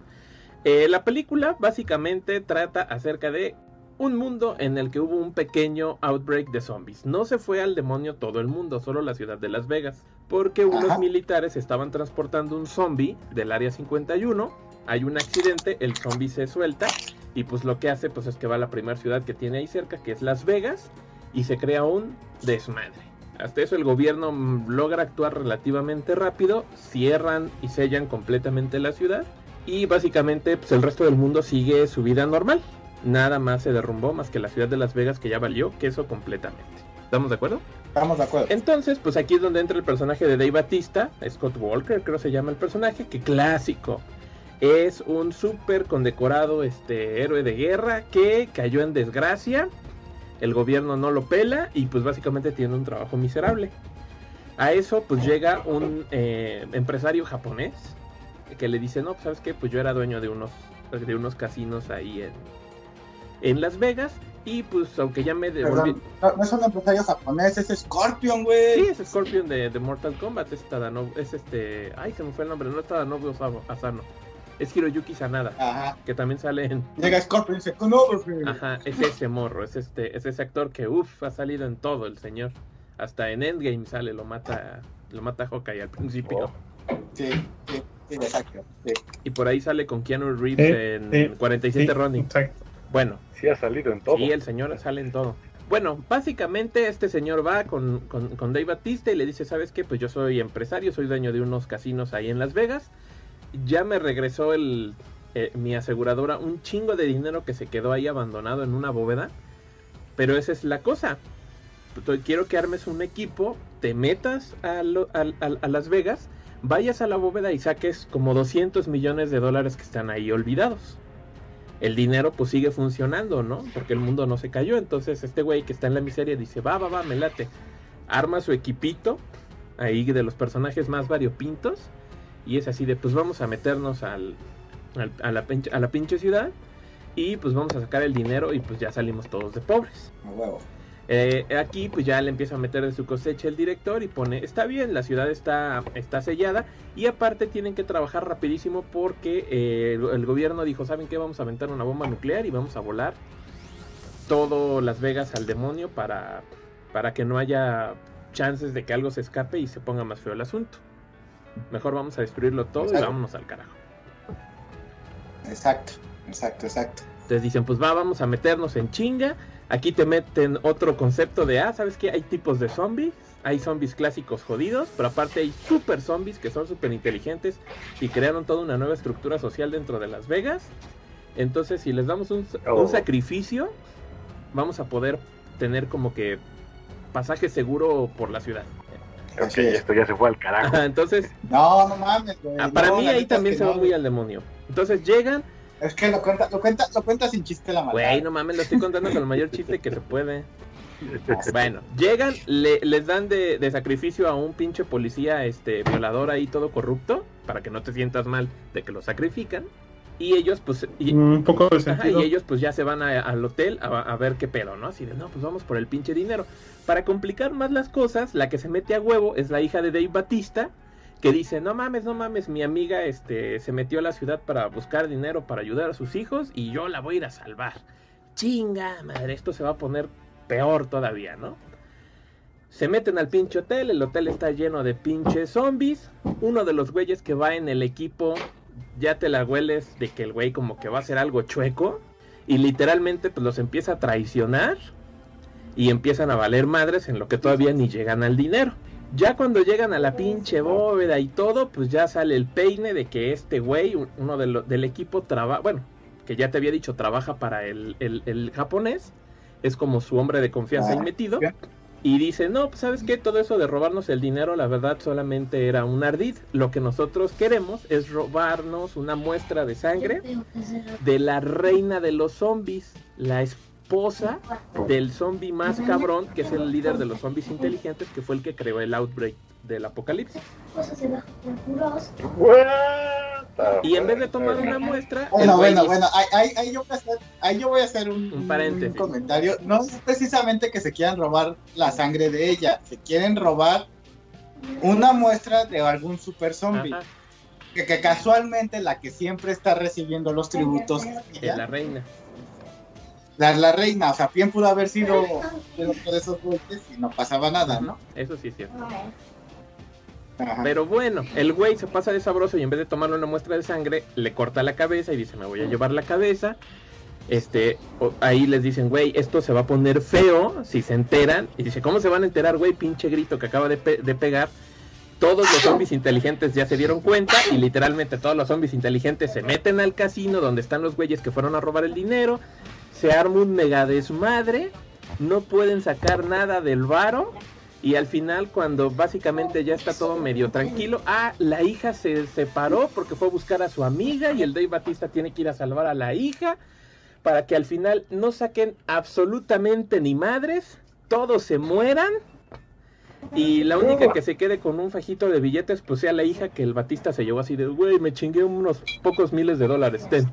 Eh, la película básicamente trata acerca de un mundo en el que hubo un pequeño outbreak de zombies. No se fue al demonio todo el mundo, solo la ciudad de Las Vegas. Porque unos Ajá. militares estaban transportando un zombie del área 51. Hay un accidente, el zombie se suelta. Y pues lo que hace pues es que va a la primera ciudad que tiene ahí cerca, que es Las Vegas. Y se crea un desmadre. Hasta eso el gobierno logra actuar relativamente rápido. Cierran y sellan completamente la ciudad. Y básicamente pues el resto del mundo sigue su vida normal. Nada más se derrumbó más que la ciudad de Las Vegas que ya valió queso completamente. ¿Estamos de acuerdo? Estamos de acuerdo. Entonces, pues aquí es donde entra el personaje de Dave Batista, Scott Walker, creo se llama el personaje, que clásico. Es un súper condecorado este, héroe de guerra que cayó en desgracia. El gobierno no lo pela y pues básicamente tiene un trabajo miserable. A eso pues llega un eh, empresario japonés que le dice, no, pues sabes qué, pues yo era dueño de unos, de unos casinos ahí en, en Las Vegas y pues aunque ya me devolví... Perdón, no, es un empresario japonés, es Scorpion, güey. Sí, es Scorpion de, de Mortal Kombat, es Tadano, es este, ay se me fue el nombre, no es Tadanobu Asano, es Hiroyuki Sanada, Ajá. que también sale en, Llega Scorpion ajá, es ese morro, es este, es ese actor que uff, ha salido en todo el señor, hasta en Endgame sale, lo mata, lo mata Hawkeye al principio, Oh. Sí, sí, sí, exacto. Sí. y por ahí sale con Keanu Reeves en sí, 47 Sí, Ronin, Exacto. bueno, Sí ha salido en todo. Sí, el señor sale en todo. Bueno, básicamente este señor va con, con, con Dave Batista y le dice, ¿sabes qué? Pues yo soy empresario, soy dueño de unos casinos ahí en Las Vegas. Ya me regresó el, eh, mi aseguradora un chingo de dinero que se quedó ahí abandonado en una bóveda. Pero esa es la cosa. quiero que armes un equipo, te metas a, a, Las Vegas, vayas a la bóveda y saques como 200 millones de dólares que están ahí olvidados. El dinero pues sigue funcionando, ¿no? Porque el mundo no se cayó. Entonces este güey que está en la miseria dice, va, va, va, me late. Arma su equipito, ahí de los personajes más variopintos. Y es así de, pues vamos a meternos al, a, la, a la pinche ciudad y pues vamos a sacar el dinero y pues ya salimos todos de pobres. Eh, aquí pues ya le empieza a meter de su cosecha el director y pone, está bien, la ciudad está, está sellada y aparte tienen que trabajar rapidísimo porque eh, el, gobierno dijo, ¿saben qué? Vamos a aventar una bomba nuclear y vamos a volar todo Las Vegas al demonio para, para que no haya chances de que algo se escape y se ponga más feo el asunto. Mejor vamos a destruirlo todo y vámonos al carajo. Exacto, exacto, exacto. Entonces dicen, pues va, vamos a meternos en chinga. Aquí te meten otro concepto de, ah, ¿sabes qué? Hay tipos de zombies. Hay zombies clásicos jodidos, pero aparte hay super zombies que son súper inteligentes y crearon toda una nueva estructura social dentro de Las Vegas. Entonces, si les damos un, oh. sacrificio, vamos a poder tener como que pasaje seguro por la ciudad. Ok, esto ya se fue al carajo. Entonces, no, no mames. Ah, para mí ahí también se va muy al demonio. Entonces llegan. Es que lo cuenta, lo cuenta, lo cuenta sin chiste la maldad. Güey, no mames, lo estoy contando con el mayor chiste que se puede. Bueno, llegan, le, les dan de, de, sacrificio a un pinche policía este violador ahí todo corrupto, para que no te sientas mal de que lo sacrifican. Y ellos, pues. un poco de y ellos, pues ya se van al hotel a, ver qué pedo, ¿no? Así de, no, pues vamos por el pinche dinero. Para complicar más las cosas, la que se mete a huevo es la hija de Dave Batista, que dice: No mames, no mames, mi amiga este, se metió a la ciudad para buscar dinero para ayudar a sus hijos y yo la voy a ir a salvar. Chinga, madre, esto se va a poner peor todavía, ¿no? Se meten al pinche hotel, el hotel está lleno de pinches zombies. Uno de los güeyes que va en el equipo ya te la hueles de que el güey como que va a hacer algo chueco y literalmente pues los empieza a traicionar y empiezan a valer madres en lo que todavía ni llegan al dinero. Ya cuando llegan a la pinche bóveda y todo, pues ya sale el peine de que este güey, uno del equipo, trabaja, bueno, que ya te había dicho, trabaja para el, el, japonés, es como su hombre de confianza ahí metido. Y dice, no, pues sabes qué, todo eso de robarnos el dinero, la verdad solamente era un ardid. Lo que nosotros queremos es robarnos una muestra de sangre de la reina de los zombies, la esposa del zombie más cabrón, que es el líder de los zombies inteligentes, que fue el que creó el outbreak del apocalipsis. Y en vez de tomar una muestra. Bueno, bueno, bueno, ahí, yo voy a hacer, un, comentario. No es precisamente que se quieran robar la sangre de ella, se quieren robar una muestra de algún super zombie. Que, casualmente la que siempre está recibiendo los tributos es la reina. La, la reina, o sea, bien pudo haber sido de, de esos golpes y no pasaba nada, ¿no? Eso sí es cierto. Pero bueno, el güey se pasa de sabroso y en vez de tomarle una muestra de sangre, le corta la cabeza y dice, me voy a llevar la cabeza. Este, ahí les dicen, güey, esto se va a poner feo si se enteran. Y dice, ¿cómo se van a enterar, güey? Pinche grito que acaba de, de pegar. Todos los zombies inteligentes ya se dieron cuenta y literalmente todos los zombies inteligentes se meten al casino donde están los güeyes que fueron a robar el dinero. Se arma un mega desmadre. No pueden sacar nada del varo y al final, cuando básicamente ya está todo medio tranquilo, ah, la hija se separó porque fue a buscar a su amiga y el Dave Batista tiene que ir a salvar a la hija para que al final no saquen absolutamente ni madres, todos se mueran y la única que se quede con un fajito de billetes pues sea la hija que el Batista se llevó así de, güey, me chingué unos pocos miles de dólares, ten.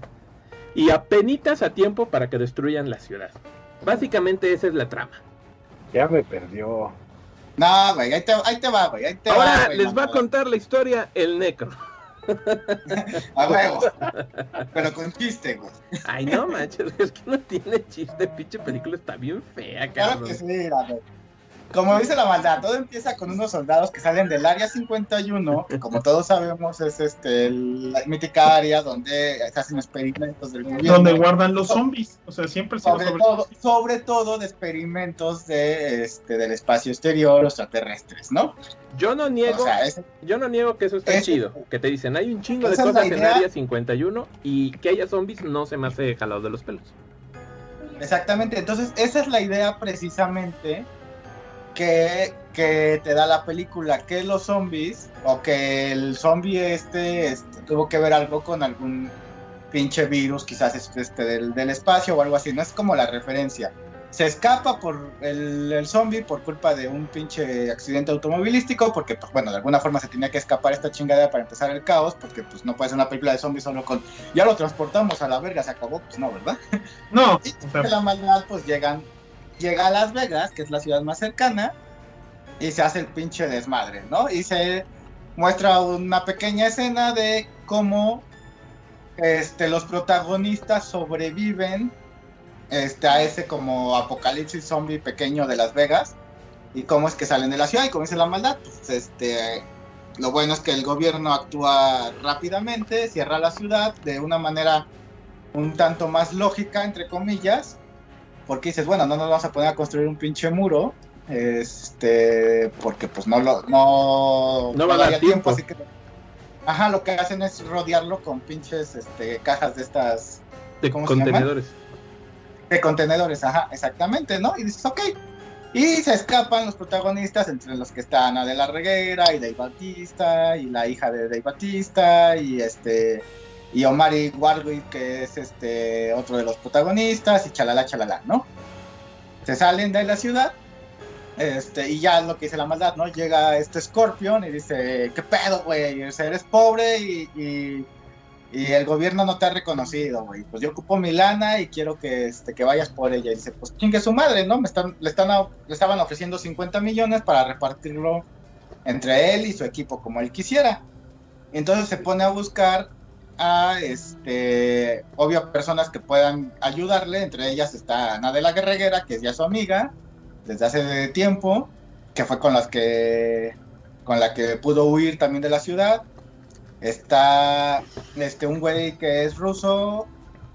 Y apenitas a tiempo para que destruyan la ciudad. Básicamente esa es la trama. Ya me perdió. No, güey, ahí te, ahí te va, güey. Ahí te Ahora les va a contar la historia el Necro. a huevo. Pero con chiste, güey. Ay, no, macho, es que no tiene chiste. Pinche película está bien fea, cabrón. Claro que sí, güey. Como dice la maldad, todo empieza con unos soldados que salen del área 51, que como todos sabemos es este la mítica área donde se hacen experimentos del gobierno. Donde guardan los zombies, o sea, siempre sobre, sobre todo, sobre todo de experimentos de este del espacio exterior, extraterrestres, ¿no? Yo no niego, yo no niego que eso está chido, que te dicen, hay un chingo de cosas en área 51 y que haya zombies no se me hace jalado de los pelos. Exactamente, entonces esa es la idea precisamente que, que te da la película, que los zombies, o que el zombie este, este tuvo que ver algo con algún pinche virus, quizás este del, del espacio o algo así, no es como la referencia se escapa por el, el, zombie por culpa de un pinche accidente automovilístico, porque pues bueno, de alguna forma se tenía que escapar esta chingada para empezar el caos, porque pues no puede ser una película de zombies solo con ya lo transportamos a la verga, se acabó, pues no, ¿verdad? No. y de la maldad pues llegan, llega a Las Vegas, que es la ciudad más cercana, y se hace el pinche desmadre, ¿no? Y se muestra una pequeña escena de cómo este, los protagonistas sobreviven este, a ese como apocalipsis zombie pequeño de Las Vegas y cómo es que salen de la ciudad y es la maldad. Pues, este, lo bueno es que el gobierno actúa rápidamente, cierra la ciudad de una manera un tanto más lógica, entre comillas, porque dices, bueno, no nos vamos a poner a construir un pinche muro, este, porque pues no lo, no, no va a dar tiempo. tiempo, así que, ajá, lo que hacen es rodearlo con pinches, este, cajas de estas, de contenedores de contenedores, ajá, exactamente, ¿no? Y dices, ok. Y se escapan los protagonistas, entre los que están Adela Reguera y Dave Batista, y la hija de Dave Batista, y este y Omari Warwick, que es este otro de los protagonistas, y chalala, chalala, ¿no? Se salen de la ciudad, este, y ya lo que dice la maldad, ¿no? Llega este Scorpion y dice, ¿qué pedo, güey? Eres pobre y y el gobierno no te ha reconocido, güey. Pues yo ocupo mi lana y quiero que, este, que vayas por ella. Y dice, pues quién que su madre, ¿no? Me están, le, están, le estaban ofreciendo 50 millones para repartirlo entre él y su equipo como él quisiera. Entonces se pone a buscar a, este, obvio, personas que puedan ayudarle. Entre ellas está Ana de la Guerreguera, que es ya su amiga desde hace tiempo, que fue con las que, con la que pudo huir también de la ciudad Está este un güey que es ruso.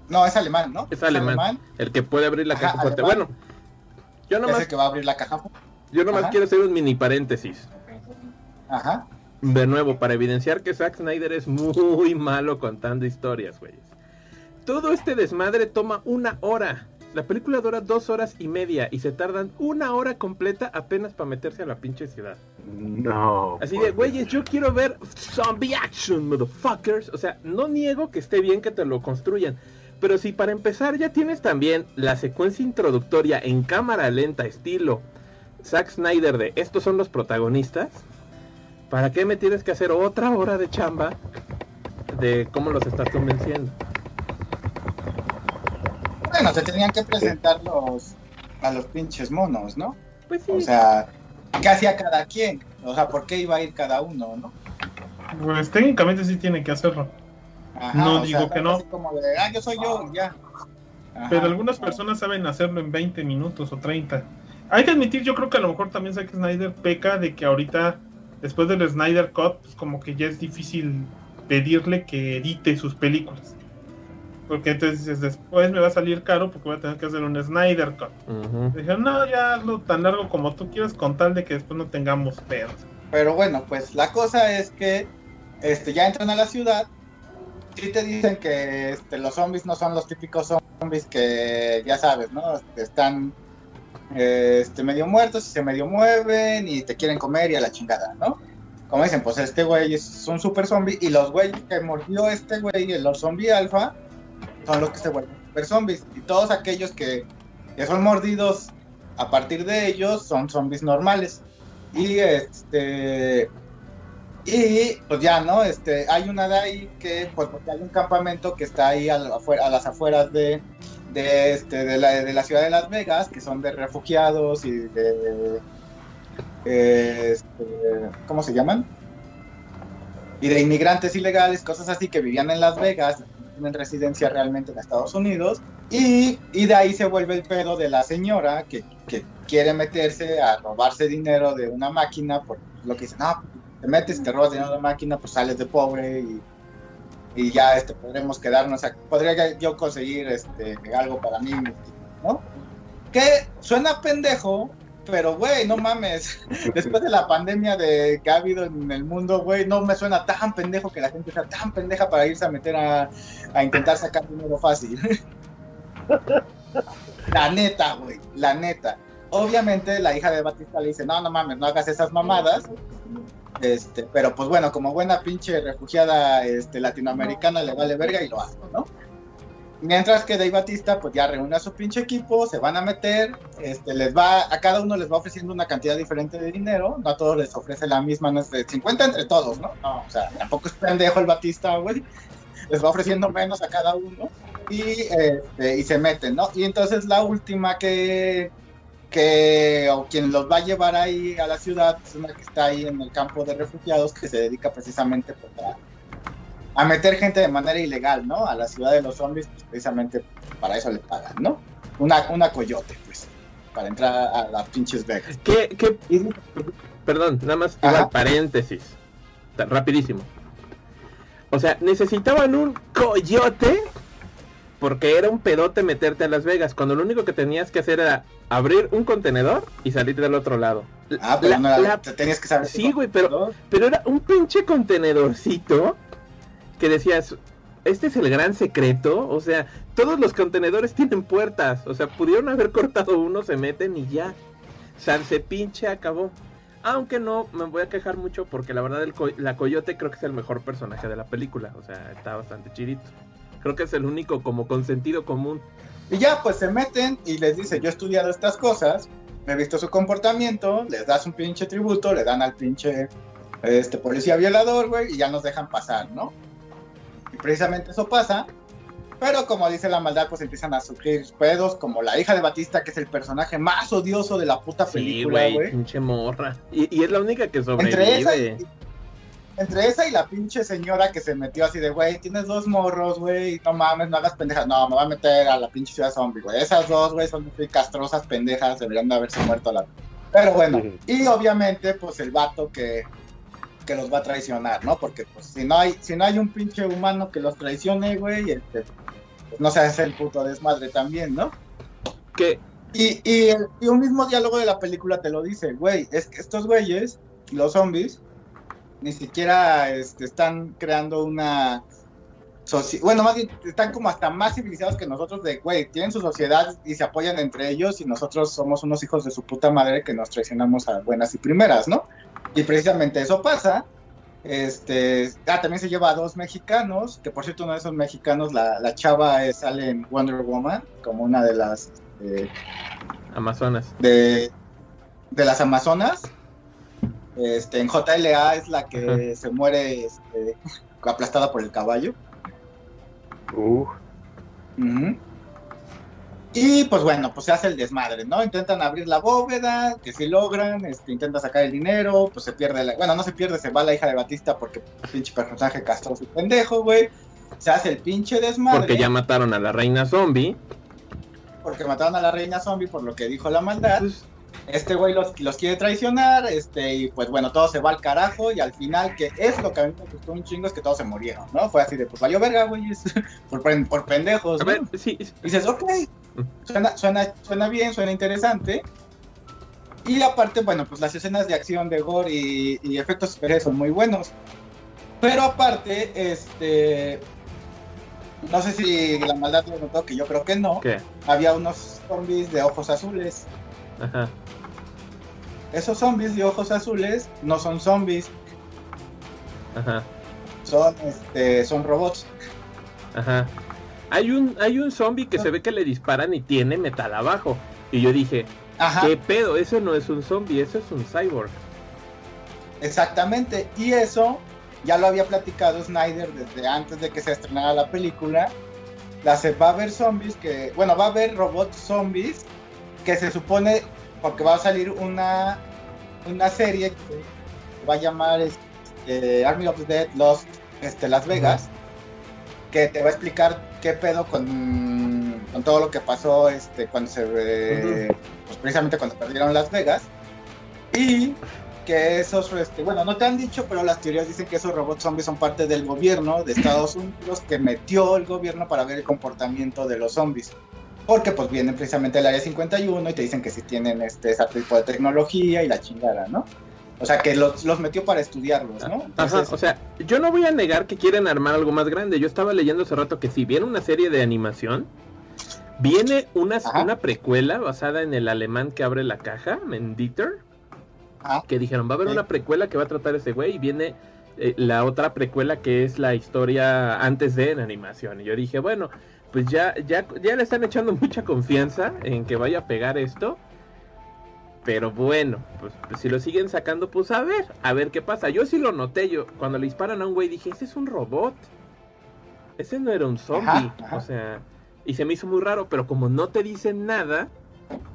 No, es alemán, ¿no? Es, alemán, El que puede abrir la caja fuerte. Bueno, yo nomás. Es el que va a abrir la caja. Yo nomás quiero hacer un mini paréntesis. Ajá. De nuevo, para evidenciar que Zack Snyder es muy malo contando historias, güey. Todo este desmadre toma una hora. La película dura dos horas y media y se tardan una hora completa apenas para meterse a la pinche ciudad. No. Así de, güeyes, yo quiero ver zombie action, motherfuckers. O sea, no niego que esté bien que te lo construyan. Pero si para empezar ya tienes también la secuencia introductoria en cámara lenta, estilo Zack Snyder de estos son los protagonistas, ¿para qué me tienes que hacer otra hora de chamba de cómo los estás convenciendo? Bueno, se tenían que presentar los, a los pinches monos, ¿no? Pues sí. O sea, ¿qué hacía cada quien? O sea, ¿por qué iba a ir cada uno, no? Pues técnicamente sí tiene que hacerlo. no digo que no. Como de, ah, yo soy yo, ya. Pero algunas personas saben hacerlo en 20 minutos o 30. Hay que admitir, yo creo que a lo mejor también Zack Snyder peca de que ahorita, después del Snyder Cut, pues como que ya es difícil pedirle que edite sus películas. Porque entonces después me va a salir caro porque voy a tener que hacer un Snyder Cut. Dijeron, no, ya hazlo tan largo como tú quieras con tal de que después no tengamos pedos. Pero bueno, pues la cosa es que este, ya entran a la ciudad. Sí te dicen que este, los zombies no son los típicos zombies que ya sabes, ¿no? Están este, medio muertos y se medio mueven y te quieren comer y a la chingada, ¿no? Como dicen, pues este güey es un super zombie y los güeyes que mordió este güey, el zombie alfa, son los que se vuelven super zombies. Y todos aquellos que, son mordidos a partir de ellos son zombies normales. Y este. Y pues ya, ¿no? Este, hay una de ahí que, pues porque hay un campamento que está ahí a, las afueras de, de, este, de, la, de la ciudad de Las Vegas, que son de refugiados y de. Este, ¿Cómo se llaman? Y de inmigrantes ilegales, cosas así que vivían en Las Vegas tienen residencia realmente en Estados Unidos. Y, y, de ahí se vuelve el pedo de la señora que, que, quiere meterse a robarse dinero de una máquina, por lo que dice, no, te metes, te robas dinero de una máquina, pues sales de pobre y, y ya este, podremos quedarnos, podría yo conseguir este, algo para mí, ¿no? Que suena pendejo, pero, güey, no mames. Después de la pandemia de que ha habido en el mundo, güey, no me suena tan pendejo que la gente sea tan pendeja para irse a meter a, a intentar sacar dinero fácil. la neta, güey, la neta. obviamente la hija de Batista le dice, no, no mames, no hagas esas mamadas. Este, pero pues bueno, como buena pinche refugiada este, latinoamericana le vale verga y lo hace, ¿no? Mientras que Dave Batista pues ya reúne a su pinche equipo, se van a meter, este, les va, a cada uno les va ofreciendo una cantidad diferente de dinero, no a todos les ofrece la misma, no es de 50 entre todos, ¿no? No, o sea, tampoco es pendejo el Batista, güey, les va ofreciendo menos a cada uno y, este, y se meten, ¿no? Y entonces la última que, que, o quien los va a llevar ahí a la ciudad, es una que está ahí en el campo de refugiados, que se dedica precisamente pues, a a meter gente de manera ilegal, ¿no? A la ciudad de los zombies, pues precisamente para eso le pagan, ¿no? Una, una coyote, pues, para entrar a las pinches Vegas. ¿Qué, qué? Perdón, nada más igual paréntesis. Rapidísimo. O sea, necesitaban un coyote porque era un pedote meterte a Las Vegas, cuando lo único que tenías que hacer era abrir un contenedor y salir del otro lado. Ah, pero no era, tenías que saber. Sí, güey, pero, pero era un pinche contenedorcito que decías, este es el gran secreto, o sea, todos los contenedores tienen puertas, o sea, pudieron haber cortado uno, se meten y ya. se pinche acabó. Aunque no me voy a quejar mucho porque la verdad el la coyote creo que es el mejor personaje de la película, o sea, está bastante chirito. Creo que es el único como con sentido común. Y ya pues se meten y les dice, yo he estudiado estas cosas, he visto su comportamiento, les das un pinche tributo, le dan al pinche este policía violador, güey, y ya nos dejan pasar, ¿no? Y precisamente eso pasa. Pero como dice la maldad, pues empiezan a sufrir pedos, como la hija de Batista, que es el personaje más odioso de la puta película, güey. pinche morra. Y, es la única que sobrevive. Entre esa, y, entre esa y la pinche señora que se metió así de, güey, tienes dos morros, güey, no mames, no hagas pendejas. No, me va a meter a la pinche ciudad zombie, güey. Esas dos, güey, son muy castrosas pendejas, deberían de haberse muerto la... Pero bueno, y obviamente, pues el vato que que los va a traicionar, ¿no? Porque pues si no hay, si no hay un pinche humano que los traicione, güey, este, pues, no se hace el puto desmadre también, ¿no? Que y, y, y, un mismo diálogo de la película te lo dice, güey, es que estos güeyes, los zombies, ni siquiera este, están creando una bueno, más bien están como hasta más civilizados que nosotros de, güey, tienen su sociedad y se apoyan entre ellos y nosotros somos unos hijos de su puta madre que nos traicionamos a buenas y primeras, ¿no? Y precisamente eso pasa. Este, ah, también se lleva a dos mexicanos, que por cierto uno de esos mexicanos, la, la chava sale en Wonder Woman, como una de las... Eh, Amazonas. De, de las Amazonas. Este, en JLA es la que se muere este, aplastada por el caballo. Uh. Y pues bueno, pues se hace el desmadre, ¿no? Intentan abrir la bóveda, que si logran, este, intenta sacar el dinero, pues se pierde la... Bueno, no se pierde, se va la hija de Batista porque pinche personaje castroso y pendejo, güey. Se hace el pinche desmadre. Porque ya mataron a la reina zombie. Porque mataron a la reina zombie por lo que dijo la maldad. Pues, este güey los, los, quiere traicionar, este, y pues bueno, todo se va al carajo, y al final, que es lo que a mí me gustó un chingo, es que todos se murieron, ¿no? Fue así de, pues valió verga, güey, por, por, pendejos. A ver, sí, Y dices, ok, suena, suena, suena bien, suena interesante. Y aparte, bueno, pues las escenas de acción, de gore y, y efectos especiales son muy buenos. Pero aparte, este, no sé si la maldad lo notó, que yo creo que no. ¿Qué? Había unos zombies de ojos azules. Ajá. Esos zombies de ojos azules no son zombies. Ajá. Son, este, son robots. Ajá. Hay un, hay un zombie que se ve que le disparan y tiene metal abajo. Y yo dije, ¿qué pedo? Eso no es un zombie, eso es un cyborg. Exactamente. Y eso ya lo había platicado Snyder desde antes de que se estrenara la película. La va a haber zombies que, bueno, va a haber robots zombies que se supone, porque va a salir una, una serie que va a llamar este, Army of the Dead Lost este, Las Vegas, que te va a explicar qué pedo con, con todo lo que pasó este, cuando se, pues precisamente cuando perdieron Las Vegas. Y que esos, este, bueno, no te han dicho, pero las teorías dicen que esos robots zombies son parte del gobierno de Estados Unidos que metió el gobierno para ver el comportamiento de los zombies porque pues vienen precisamente del área 51 y te dicen que si tienen este, ese tipo de tecnología y la chingada, ¿no? O sea, que los, los metió para estudiarlos, ¿no? o sea, yo no voy a negar que quieren armar algo más grande. Yo estaba leyendo hace rato que si viene una serie de animación, Viene una, Ajá. una precuela basada en el alemán que abre la caja, Menditer, Ajá. que dijeron, va a haber Sí. una precuela que va a tratar ese güey y viene eh, la otra precuela que es la historia antes de en animación. Y yo dije, bueno, pues ya, ya, ya le están echando mucha confianza en que vaya a pegar esto. Pero bueno, pues, pues si lo siguen sacando, pues a ver, a ver qué pasa. Yo sí lo noté, yo cuando le disparan a un güey dije, ese es un robot. Ese no era un zombie. Ajá, ajá. O sea, y se me hizo muy raro, pero como no te dicen nada,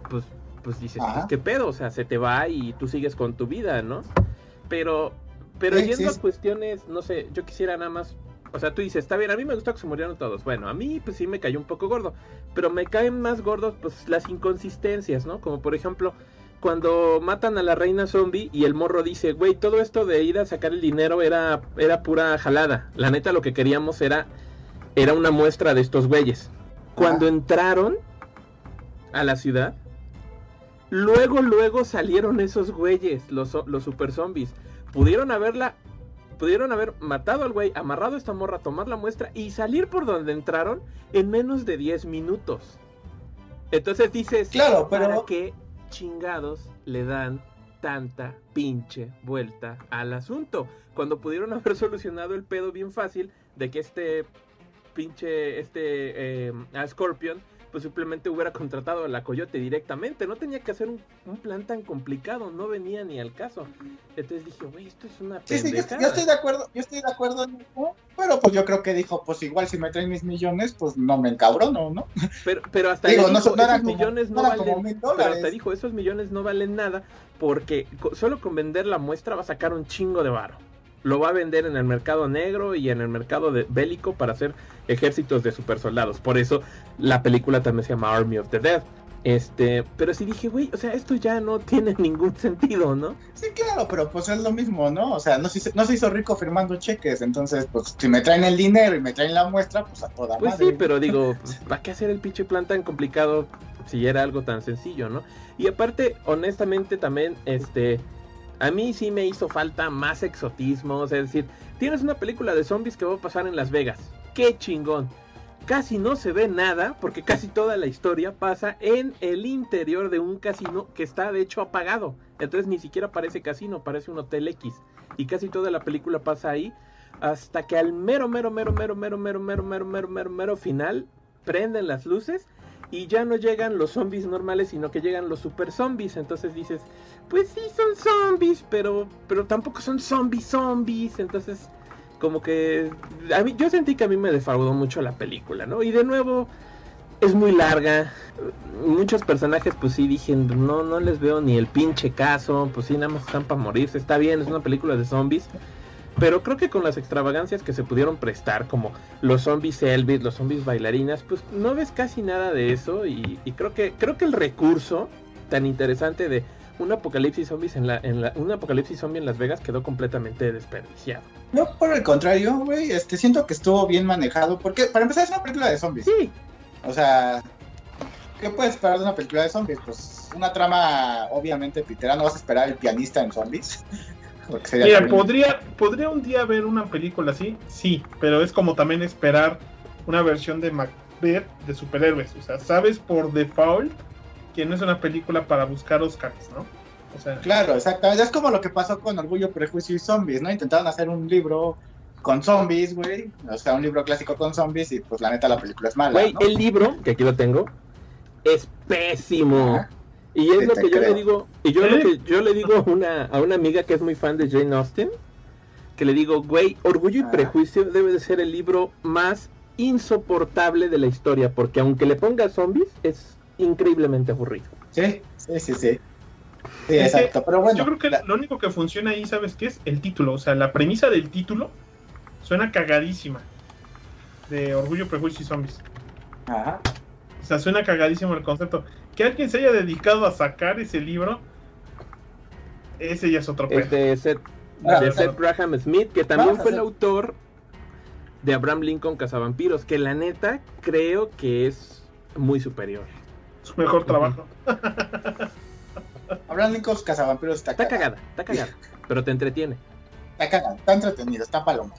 pues, pues dices, pues, ¿qué pedo? O sea, se te va y tú sigues con tu vida, ¿no? Pero, pero Sí, yendo sí. a cuestiones, no sé, yo quisiera nada más. O sea, tú dices, está bien, a mí me gustó que se murieran todos. Bueno, a mí pues sí me cayó un poco gordo. Pero me caen más gordos pues las inconsistencias, ¿no? Como por ejemplo, cuando matan a la reina zombie y el morro dice, güey, todo esto de ir a sacar el dinero era, era pura jalada. La neta lo que queríamos era, era una muestra de estos güeyes. Cuando entraron a la ciudad, luego, luego salieron esos güeyes, los, los super zombies. Pudieron haberla, pudieron haber matado al güey, amarrado a esta morra, tomar la muestra y salir por donde entraron en menos de 10 minutos. Entonces dices, Claro, ¿para pero qué chingados le dan tanta pinche vuelta al asunto? Cuando pudieron haber solucionado el pedo bien fácil de que este pinche, este eh, a Scorpion, pues simplemente hubiera contratado a la Coyote directamente. No tenía que hacer un, un plan tan complicado, no venía ni al caso. Entonces dije, güey, esto es una Sí, sí, yo, estoy de acuerdo, yo estoy de acuerdo en eso, pero pues yo creo que dijo, pues igual si me traen mis millones, pues no me encabrono, ¿no? Pero, pero hasta Digo, dijo, no esos como- millones no, valen. pero hasta dijo, esos millones no valen nada porque solo con vender la muestra va a sacar un chingo de varo. Lo va a vender en el mercado negro y en el mercado de- bélico para hacer ejércitos de super soldados. Por eso la película también se llama Army of the Dead. Este, pero sí dije, güey, o sea, esto ya no tiene ningún sentido, ¿no? Sí, claro, pero pues es lo mismo, ¿no? O sea, no se, hizo- no se hizo rico firmando cheques, entonces, pues si me traen el dinero y me traen la muestra, pues a toda Pues madre. sí, pero digo, pues, ¿para qué hacer el pinche plan tan complicado si era algo tan sencillo, no? Y aparte, honestamente también, este, a mí sí me hizo falta más exotismo, es decir, tienes una película de zombies que va a pasar en Las Vegas, qué chingón. Casi no se ve nada porque casi toda la historia pasa en el interior de un casino que está de hecho apagado. Entonces ni siquiera parece casino, parece un hotel X. Y casi toda la película pasa ahí hasta que al mero, mero, mero, mero, mero, mero, mero, mero, mero, mero, mero final prenden las luces y ya no llegan los zombies normales, sino que llegan los super zombies. Entonces dices, pues sí son zombies, pero, pero tampoco son zombies zombies. Entonces, como que a mí, yo sentí que a mí me defraudó mucho la película, ¿no? Y de nuevo, es muy larga. Muchos personajes, pues sí, dije, no, no les veo ni el pinche caso. Pues sí, nada más están para morirse. Está bien, es una película de zombies. Pero creo que con las extravagancias que se pudieron prestar, como los zombies Elvis, los zombies bailarinas, pues no ves casi nada de eso. Y, y creo que creo que el recurso tan interesante de un apocalipsis zombies en la, en la, un apocalipsis zombie en Las Vegas quedó completamente desperdiciado. No, por el contrario, güey, este, siento que estuvo bien manejado, porque para empezar es una película de zombies. Sí, O sea, ¿qué puedes esperar de una película de zombies? Pues una trama obviamente pitera, no vas a esperar el pianista en zombies. Mira, también- podría, podría un día ver una película así, sí, pero es como también esperar una versión de Macbeth de superhéroes. O sea, sabes por default que no es una película para buscar Oscars, ¿no? O sea, Claro, exactamente. Es como lo que pasó con Orgullo, Prejuicio y Zombies, ¿no? Intentaron hacer un libro con zombies, güey. O sea, un libro clásico con zombies y pues la neta la película es mala, güey, ¿no? el libro, que aquí lo tengo, es pésimo. Ajá. Y es Sí, lo te que yo creo. le digo, y yo ¿Eh? lo que yo le digo a una, a una amiga que es muy fan de Jane Austen, que le digo, güey, Orgullo y Ah. Prejuicio debe de ser el libro más insoportable de la historia, porque aunque le ponga zombies, es increíblemente aburrido. Sí, sí, sí, sí. Sí, Es que exacto. Pero bueno, yo creo que la- lo único que funciona ahí, ¿sabes qué es? El título. O sea, la premisa del título suena cagadísima. De Orgullo, Prejuicio y Zombies. Ajá. O sea, suena cagadísimo el concepto. Que alguien se haya dedicado a sacar ese libro, ese ya es otro pedo. de Seth, Ah, de. Seth Graham Smith, que también Vamos a fue el autor de Abraham Lincoln Cazavampiros, que la neta creo que es muy superior. Su mejor trabajo. Abraham Lincoln Cazavampiros está, Está cagada, está cagada, pero te entretiene. Está cagado, está entretenido, está paloma.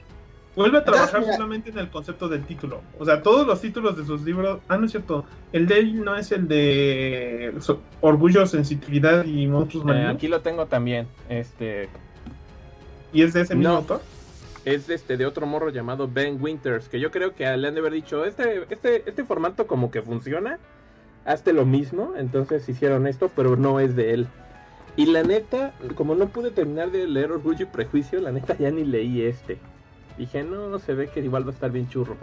Vuelve a trabajar solamente en el concepto del título. O sea, todos los títulos de sus libros. Ah, no es cierto. El de él no es el de so- Orgullo, Sensibilidad y Monstruos Eh, aquí lo tengo también. Este Y es de ese mismo No. autor. es este de otro morro llamado Ben Winters, que yo creo que le han de haber dicho, este, este, este formato como que funciona, hazte lo mismo, entonces hicieron esto, pero no es de él. Y la neta, como no pude terminar de leer Orgullo y Prejuicio, la neta ya ni leí este. Dije, no, se ve que igual va a estar bien churro.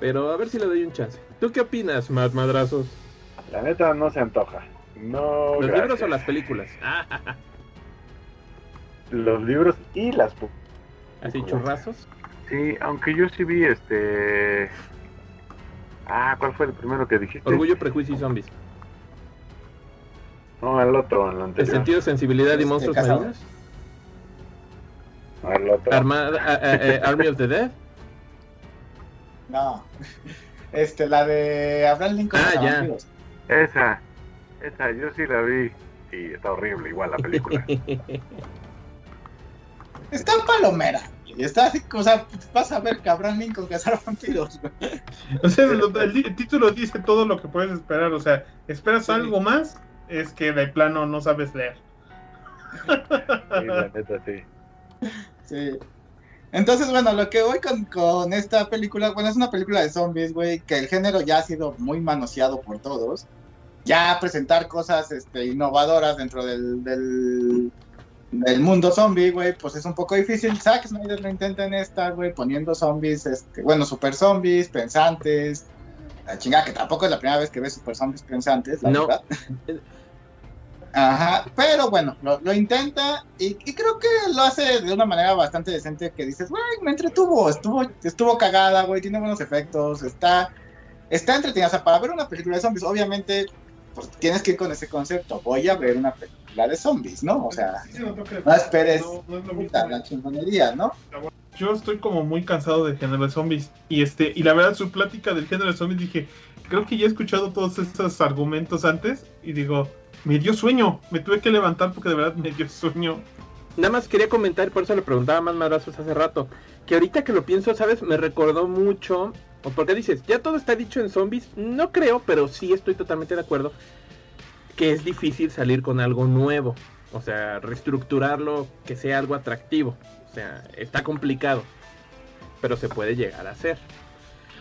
Pero a ver si le doy un chance. ¿Tú qué opinas, Mad Madrazos? La neta no se antoja. No. ¿Los gracias. libros o las películas? Los libros y las. así churrazos. Sí, aunque yo sí vi este. Ah, ¿cuál fue el primero que dijiste? Orgullo, Prejuicio y Zombies. No, el otro, el El anterior. sentido, sensibilidad y monstruos marinos. No, el otro. Armada, ah, ah, eh, Army of the Dead. No. Este, la de Abraham Lincoln. Ah, ya. Esa, esa, yo sí la vi. Y está horrible, igual la película. Está en palomera. Y está así, o sea, vas a ver que Abraham Lincoln cazar vampiros. O sea, el, el título dice todo lo que puedes esperar. O sea, esperas Sí. algo más, es que de plano no sabes leer. Sí, la neta sí. Sí. Entonces, bueno, lo que voy con, con esta película, bueno, es una película de zombies, güey, que el género ya ha sido muy manoseado por todos. Ya presentar cosas este, innovadoras dentro del, del, del mundo zombie, güey, pues es un poco difícil. Zack Snyder lo intenta en esta, güey, poniendo zombies, este, bueno, super zombies, pensantes. La chingada, que tampoco es la primera vez que ves super zombies pensantes, la No. verdad. Ajá, pero bueno, lo, lo intenta y, y creo que lo hace de una manera bastante decente que dices, güey, me entretuvo, estuvo, estuvo cagada, güey, tiene buenos efectos, está, está entretenida. O sea, para ver una película de zombies, obviamente, pues tienes que ir con ese concepto, voy a ver una película de zombies, ¿no? O sea, Sí, no, esperes no- no es lo mismo. puta, la chingonería, ¿no? Yo estoy como muy cansado del género de zombies. Y este, y la verdad, su plática del género de zombies dije, creo que ya he escuchado todos estos argumentos antes. Y digo, me dio sueño. Me tuve que levantar porque de verdad me dio sueño. Nada más quería comentar, por eso le preguntaba más madrazos hace rato, que ahorita que lo pienso, ¿sabes? Me recordó mucho, o porque dices, ya todo está dicho en zombies, no creo, pero sí estoy totalmente de acuerdo, que es difícil salir con algo nuevo, o sea, reestructurarlo, que sea algo atractivo, o sea, está complicado, pero se puede llegar a hacer.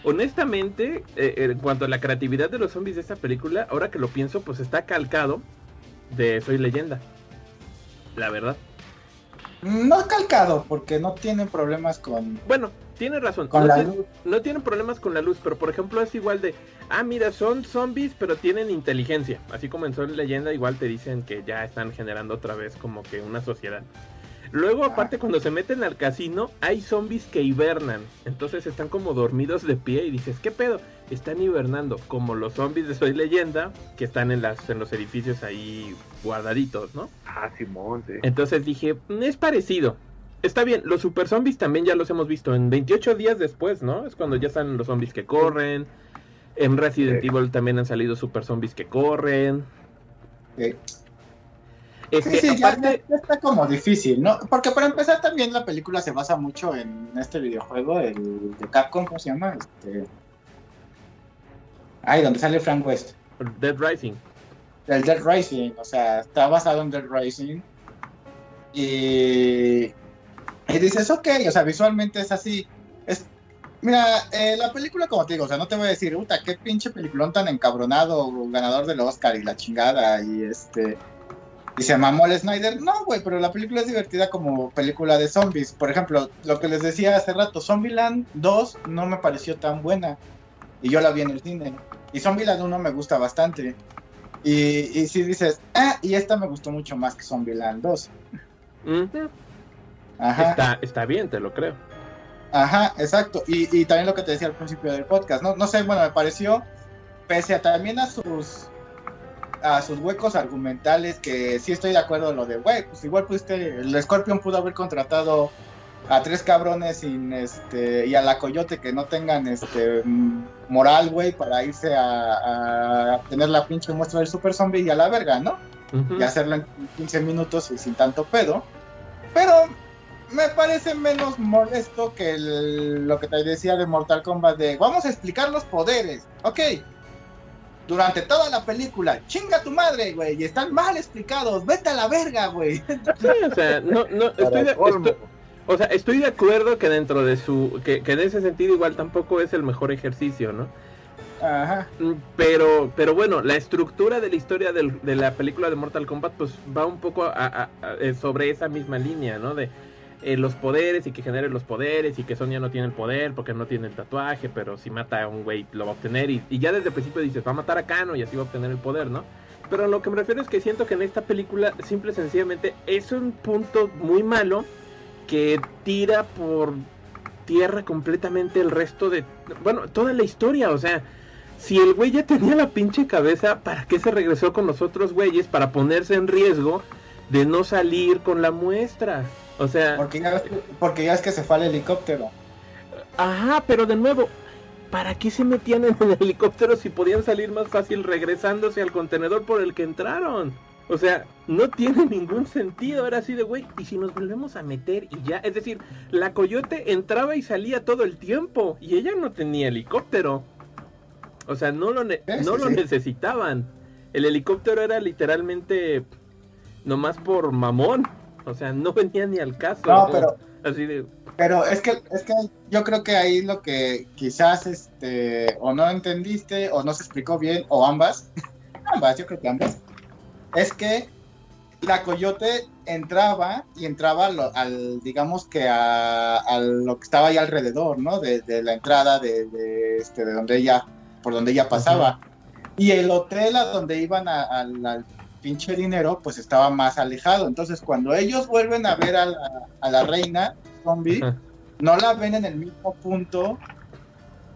Honestamente, eh, en cuanto a la creatividad de los zombies de esta película, ahora que lo pienso, pues está calcado de Soy leyenda. La verdad. No calcado, porque no tienen problemas con, Bueno, tiene razón. con no, la luz. no tienen problemas con la luz, pero por ejemplo es igual de, ah, mira, son zombies, pero tienen inteligencia. Así como en Soy Leyenda, igual te dicen que ya están generando otra vez como que una sociedad. Luego, Ah. aparte, cuando se meten al casino, hay zombies que hibernan. Entonces están como dormidos de pie y dices, ¿qué pedo? Están hibernando, como los zombies de Soy Leyenda, que están en, las, en los edificios ahí guardaditos, ¿no? Ah, Simón, sí. Entonces dije, "Mm, es parecido. Está bien, los super zombies también ya los hemos visto en 28 días después, ¿no? Es cuando ya están los zombies que corren. En Resident Sí. Evil también han salido super zombies que corren. Sí. Este, Sí, sí, ya, está como difícil, ¿no? Porque para empezar también la película se basa mucho en este videojuego, el de Capcom, ¿cómo se llama? Este... Ay, donde sale Frank West. Dead Rising. El Dead Rising, o sea, está basado en Dead Rising. Y, y dices, ok, o sea, visualmente es así. Es, mira, eh, la película, como te digo, o sea, no te voy a decir, puta, qué pinche peliculón tan encabronado, ganador del Oscar y la chingada, y este. Y se mamó el Snyder. No, güey, pero la película es divertida como película de zombies. Por ejemplo, lo que les decía hace rato, Zombieland 2 no me pareció tan buena. Y yo la vi en el cine. Y Zombieland 1 me gusta bastante. Y, y si dices, ah, y esta me gustó mucho más que Zombieland 2. Ujú. Ajá, Está, está bien, te lo creo. ajá, exacto. Y, y también lo que te decía al principio del podcast, no, no sé, bueno, me pareció, pese a también a sus a sus huecos argumentales, que sí estoy de acuerdo en lo de, güey, pues igual pudiste, el Scorpion pudo haber contratado a tres cabrones sin este y a la coyote que no tengan este moral, güey, para irse a, a tener la pinche muestra del super zombie y a la verga, ¿no? Y hacerlo en 15 minutos y sin tanto pedo. Pero me parece menos molesto que el- lo que te decía de Mortal Kombat de vamos a explicar los poderes. Ok. Durante toda la película, chinga tu madre, güey, y están mal explicados, vete a la verga, güey. Sí, o sea, no, no, estoy de, estoy- o sea, estoy de acuerdo que dentro de su, que, que en ese sentido igual tampoco es el mejor ejercicio, ¿no? Ajá. Mm, Pero, pero bueno, la estructura de la historia del- de la película de Mortal Kombat pues va un poco a- a- a- eh, sobre esa misma línea, ¿no? De eh, los poderes y que genere los poderes y que Sonya no tiene el poder porque no tiene el tatuaje, pero si mata a un güey lo va a obtener y, ya desde el principio dices va a matar a Kano y así va a obtener el poder, ¿no? Pero lo que me refiero es que siento que en esta película simple y sencillamente es un punto muy malo que tira por tierra completamente el resto de, bueno, toda la historia, o sea, si el güey ya tenía la pinche cabeza, ¿para qué se regresó con los otros güeyes? Para ponerse en riesgo de no salir con la muestra. O sea, Porque ya, ves que, porque ya es que se fue al helicóptero. ajá, pero de nuevo, ¿para qué se metían en el helicóptero si podían salir más fácil regresándose al contenedor por el que entraron? O sea, no tiene ningún sentido. Era así de, güey, ¿y si nos volvemos a meter y ya? Es decir, la coyote entraba y salía todo el tiempo y ella no tenía helicóptero. O sea, no lo, ne- Sí, no sí, lo necesitaban. El helicóptero era literalmente nomás por mamón. O sea, no venía ni al caso. No, pero, Así de, pero es que, es que yo creo que ahí lo que quizás este, o no entendiste, o no se explicó bien, o ambas, ambas, yo creo que ambas, es que la coyote entraba y entraba lo- al, digamos que a, a lo que estaba ahí alrededor, ¿no? De, de la entrada de, de, este, de donde ella, por donde ella pasaba. Y el hotel a donde iban a- al pinche dinero, pues estaba más alejado. Entonces, cuando ellos vuelven a ver a la, a la reina zombie, no la ven en el mismo punto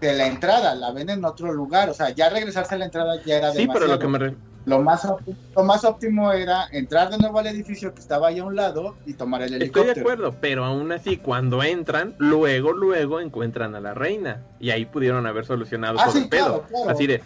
de la entrada, la ven en otro lugar. O sea, ya regresarse a la entrada ya era sí, pero lo que me... re- Lo más, óptimo, lo más óptimo era entrar de nuevo al edificio que estaba ahí a un lado y tomar el Estoy de helicóptero. acuerdo, pero aún así, cuando entran, luego, luego encuentran a la reina. Y ahí pudieron haber solucionado Ah, todo sí, el pedo. claro. Así de,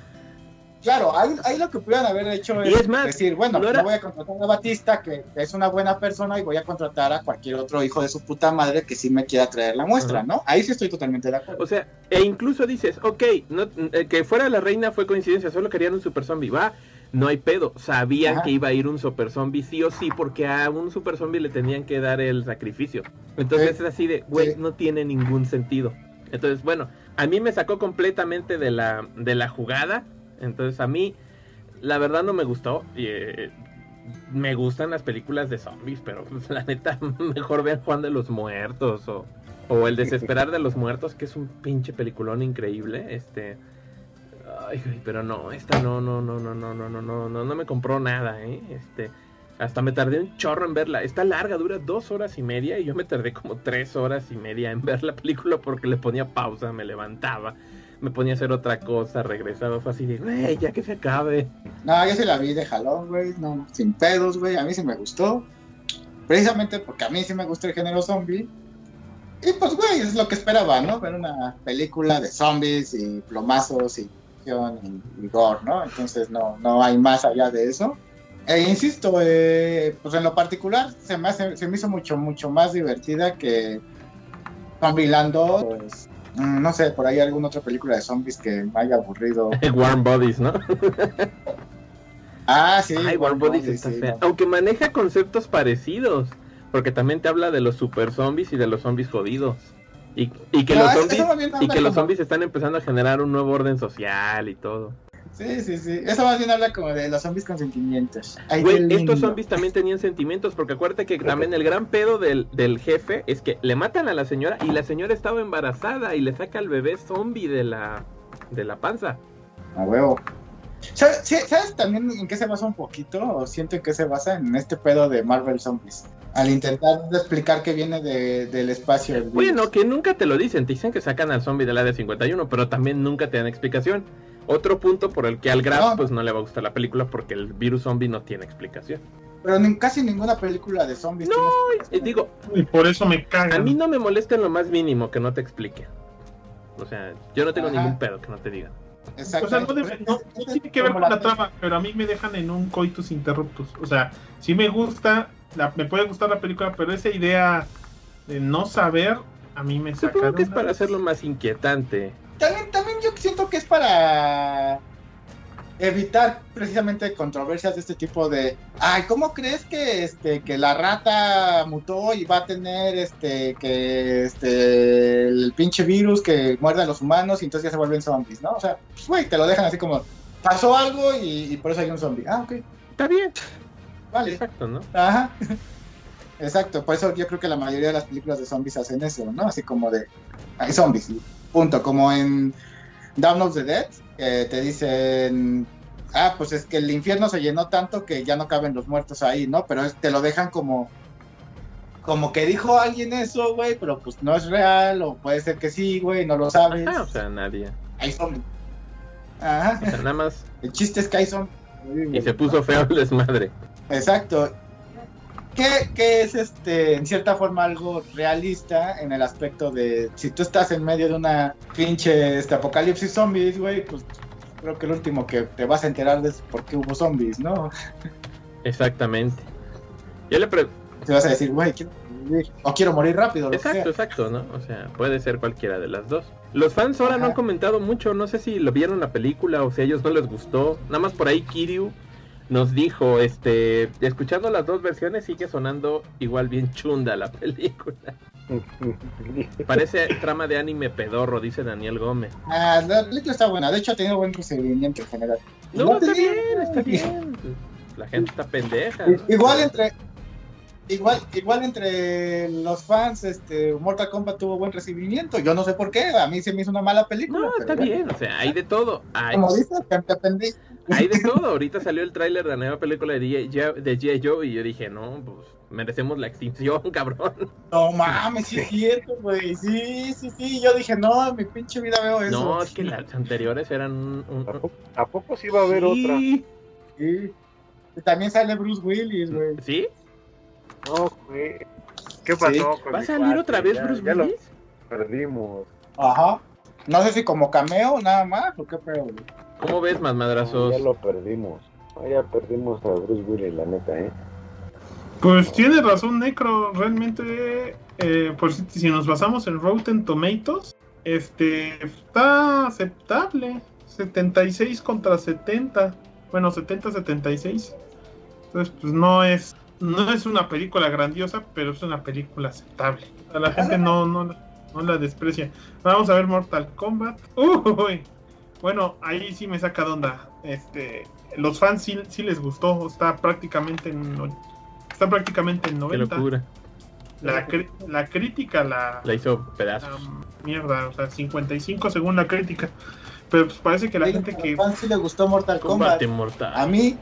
Claro, ahí, ahí lo que pudieran haber hecho es, es más, decir, bueno, no voy a contratar a Batista, que es una buena persona, y voy a contratar a cualquier otro hijo de su puta madre que sí me quiera traer la muestra, Ajá. ¿no? Ahí sí estoy totalmente de acuerdo. o sea, e incluso dices, ok, no, eh, que fuera la reina fue coincidencia, solo querían un super zombie, va, no hay pedo, sabían Ajá. que iba a ir un super zombie sí o sí, porque a un super zombie le tenían que dar el sacrificio. Entonces es así de, güey, Sí. no tiene ningún sentido. Entonces, bueno, a mí me sacó completamente de la, de la jugada, entonces a mí, la verdad no me gustó. y, eh, me gustan las películas de zombies, pero pues, la neta, mejor vean Juan de los Muertos o, o El Desesperar de los Muertos, que es un pinche peliculón increíble. Este. Ay, pero no, esta no, no, no, no, no, no, no, no, no, no me compró nada, ¿eh? Este. Hasta me tardé un chorro en verla. Está larga, dura dos horas y media y yo me tardé como tres horas y media en ver la película porque le ponía pausa, me levantaba, me ponía a hacer otra cosa, regresaba, fue así de, güey, ya que se acabe. No, yo sí la vi de jalón, güey, no, sin pedos, güey, a mí sí me gustó. Precisamente porque a mí sí me gusta el género zombie. Y pues, güey, es lo que esperaba, ¿no? Ver una película de zombies y plomazos y y, y gore, ¿no? Entonces no, no hay más allá de eso. E insisto, eh, pues en lo particular se me, hace, se me hizo mucho, mucho más divertida que Zombieland 2, pues, no sé, por ahí alguna otra película de zombies que me haya aburrido. Warm Bodies, ¿no? Ah, sí. Ay, Warm Bodies sí, está sí, fea. no. Aunque maneja conceptos parecidos. Porque también te habla de los super zombies y de los zombies jodidos. Y, y que No, los zombies y que los zombies están empezando a generar un nuevo orden social y todo. Sí, sí, sí. Eso más bien habla como de los zombies con sentimientos. Güey, estos zombies también tenían sentimientos, porque acuérdate que también el gran pedo del, del jefe es que le matan a la señora y la señora estaba embarazada y le saca al bebé zombie de la, de la panza. A huevo. ¿Sabes, sí, ¿Sabes también en qué se basa un poquito? O siento que se basa en este pedo de Marvel Zombies. Al intentar de explicar que viene de- del espacio. Bueno, que nunca te lo dicen, te dicen que sacan al zombie del área 51, pero también nunca te dan explicación. Otro punto por el que al Graf No. pues no le va a gustar la película porque el virus zombie no tiene explicación. Pero ni- casi ninguna película de zombies. No, tiene digo, Y por eso me a cagan. mí no me molesta en lo más mínimo que no te explique. O sea, yo no tengo Ajá. ningún pedo que no te digan. Exacto. O sea, no, no tiene que ver con la trama, pero a mí me dejan en un coitus interruptus. O sea, sí me gusta, la- me puede gustar la película, pero esa idea de no saber, a mí me saca. Supongo de que es para hacerlo más inquietante. También, también yo siento que es para evitar precisamente controversias de este tipo de ay cómo crees que este que la rata mutó y va a tener este que este el pinche virus que muerde a los humanos y entonces ya se vuelven zombies no o sea pues güey te lo dejan así como pasó algo y, y por eso hay un zombie ah ok Está bien, vale exacto, ¿no? Ajá. Exacto, por eso yo creo que la mayoría de las películas de zombies hacen eso, ¿no? Así como de, hay zombies, punto. Como en Down of the Dead, que te dicen, ah, pues es que el infierno se llenó tanto que ya no caben los muertos ahí, ¿no? Pero es- te lo dejan como, como que dijo alguien eso, güey, pero pues no es real, o puede ser que sí, güey, no lo sabes. Ajá, o sea, nadie. Zombies. O Ajá. sea, nada más. El chiste es que hay zombies. Y se puso feo el desmadre. Exacto. Que, que es este, en cierta forma algo realista en el aspecto de si tú estás en medio de una pinche este, apocalipsis zombies, güey, pues creo que el último que te vas a enterar de es por qué hubo zombies, ¿no? Exactamente. Yo le pregunto. Te vas a decir, güey, quiero vivir, o quiero morir rápido, lo Exacto, que exacto, ¿no? O sea, puede ser cualquiera de las dos. Los fans ahora no han comentado mucho, no sé si lo vieron la película o si a ellos no les gustó. Nada más por ahí Kiryu nos dijo, este, escuchando las dos versiones sigue sonando igual bien chunda la película. Parece trama de anime pedorro, dice Daniel Gómez. Ah, la película está buena, de hecho ha tenido buen recibimiento en general. No, está bien, está bien. La gente está pendeja. ¿no? Igual entre igual igual entre los fans este Mortal Kombat tuvo buen recibimiento yo no sé por qué a mí se me hizo una mala película No, está bueno. bien, o sea, hay de todo. Hay, como dices que te aprendí hay de todo. Ahorita salió el tráiler de la nueva película de G.I. Joe y yo dije, no, pues merecemos la extinción, cabrón. no mames sí es cierto güey sí sí sí yo dije no mi pinche vida veo eso No, es que las anteriores eran un... un- ¿A poco, a poco sí va a haber otra? Sí. También sale Bruce Willis güey ¿Sí? No, güey. ¿Qué pasó con ¿Va a salir cuate? otra vez Ya- Bruce ya lo Willis? perdimos. ajá no sé si como cameo nada más o qué pedo güey. ¿Cómo ves, más madrazos? Ya lo perdimos. No, ya perdimos a Bruce Willis, la neta, ¿eh? Pues tiene razón Necro, realmente, eh, por si, si nos basamos en Rotten Tomatoes, este está aceptable, 76 contra 70, bueno 70-76, entonces pues no es, no es una película grandiosa, pero es una película aceptable, a la gente no, no, no la desprecia. Vamos a ver Mortal Kombat, uy, bueno ahí sí me saca de onda, este, los fans sí, sí les gustó, está prácticamente en Está prácticamente en Qué 90. locura. La, la crítica la, La hizo la pedazos. mierda, o sea, 55 según la crítica. Pero pues parece que la Sí, gente a que los fans sí le gustó Mortal Kombat Combate mortal. a mí